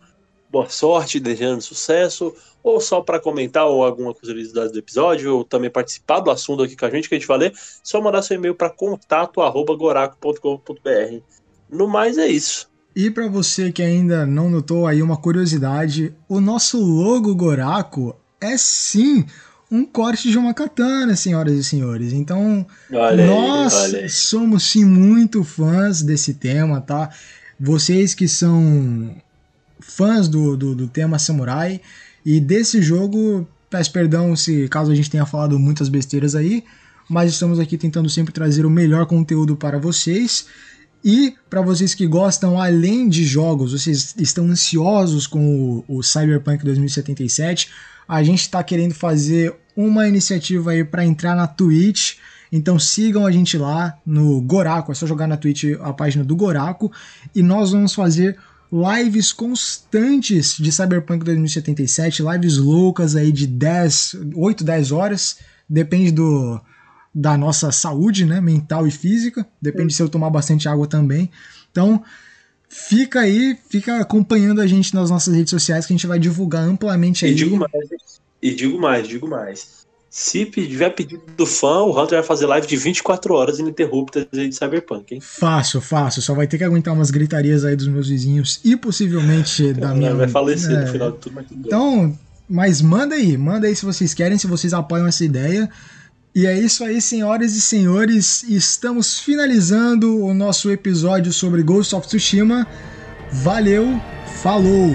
boa sorte, desejando sucesso, ou só para comentar ou alguma curiosidade do episódio, ou também participar do assunto aqui com a gente que a gente vai ler, só mandar seu e-mail para contato@goraco.com.br. No mais é isso. E para você que ainda não notou aí uma curiosidade, o nosso logo Goraco é sim um corte de uma katana, senhoras e senhores. Então, olha nós aí, somos sim muito fãs desse tema, tá? Vocês que são fãs do, do, do tema samurai e desse jogo, peço perdão se caso a gente tenha falado muitas besteiras aí, mas estamos aqui tentando sempre trazer o melhor conteúdo para vocês. E para vocês que gostam além de jogos, vocês estão ansiosos com o, o Cyberpunk 2077, a gente está querendo fazer uma iniciativa aí para entrar na Twitch. Então sigam a gente lá no Goraco, é só jogar na Twitch a página do Goraco e nós vamos fazer lives constantes de Cyberpunk 2077, lives loucas aí de 10, 8, 10 horas, depende do da nossa saúde, né, mental e física, depende se eu tomar bastante água também. Então, fica aí, fica acompanhando a gente nas nossas redes sociais que a gente vai divulgar amplamente aí. E digo mais, e digo mais, digo mais. Se tiver pedido do fã, o Hunter vai fazer live de 24 horas ininterruptas de Cyberpunk, hein? Fácil, fácil. Só vai ter que aguentar umas gritarias aí dos meus vizinhos e possivelmente da minha. Vai falecer é... no final de tudo, mas tudo Então, mas manda aí, manda aí se vocês querem, se vocês apoiam essa ideia. E é isso aí, senhoras e senhores. Estamos finalizando o nosso episódio sobre Ghost of Tsushima. Valeu, falou!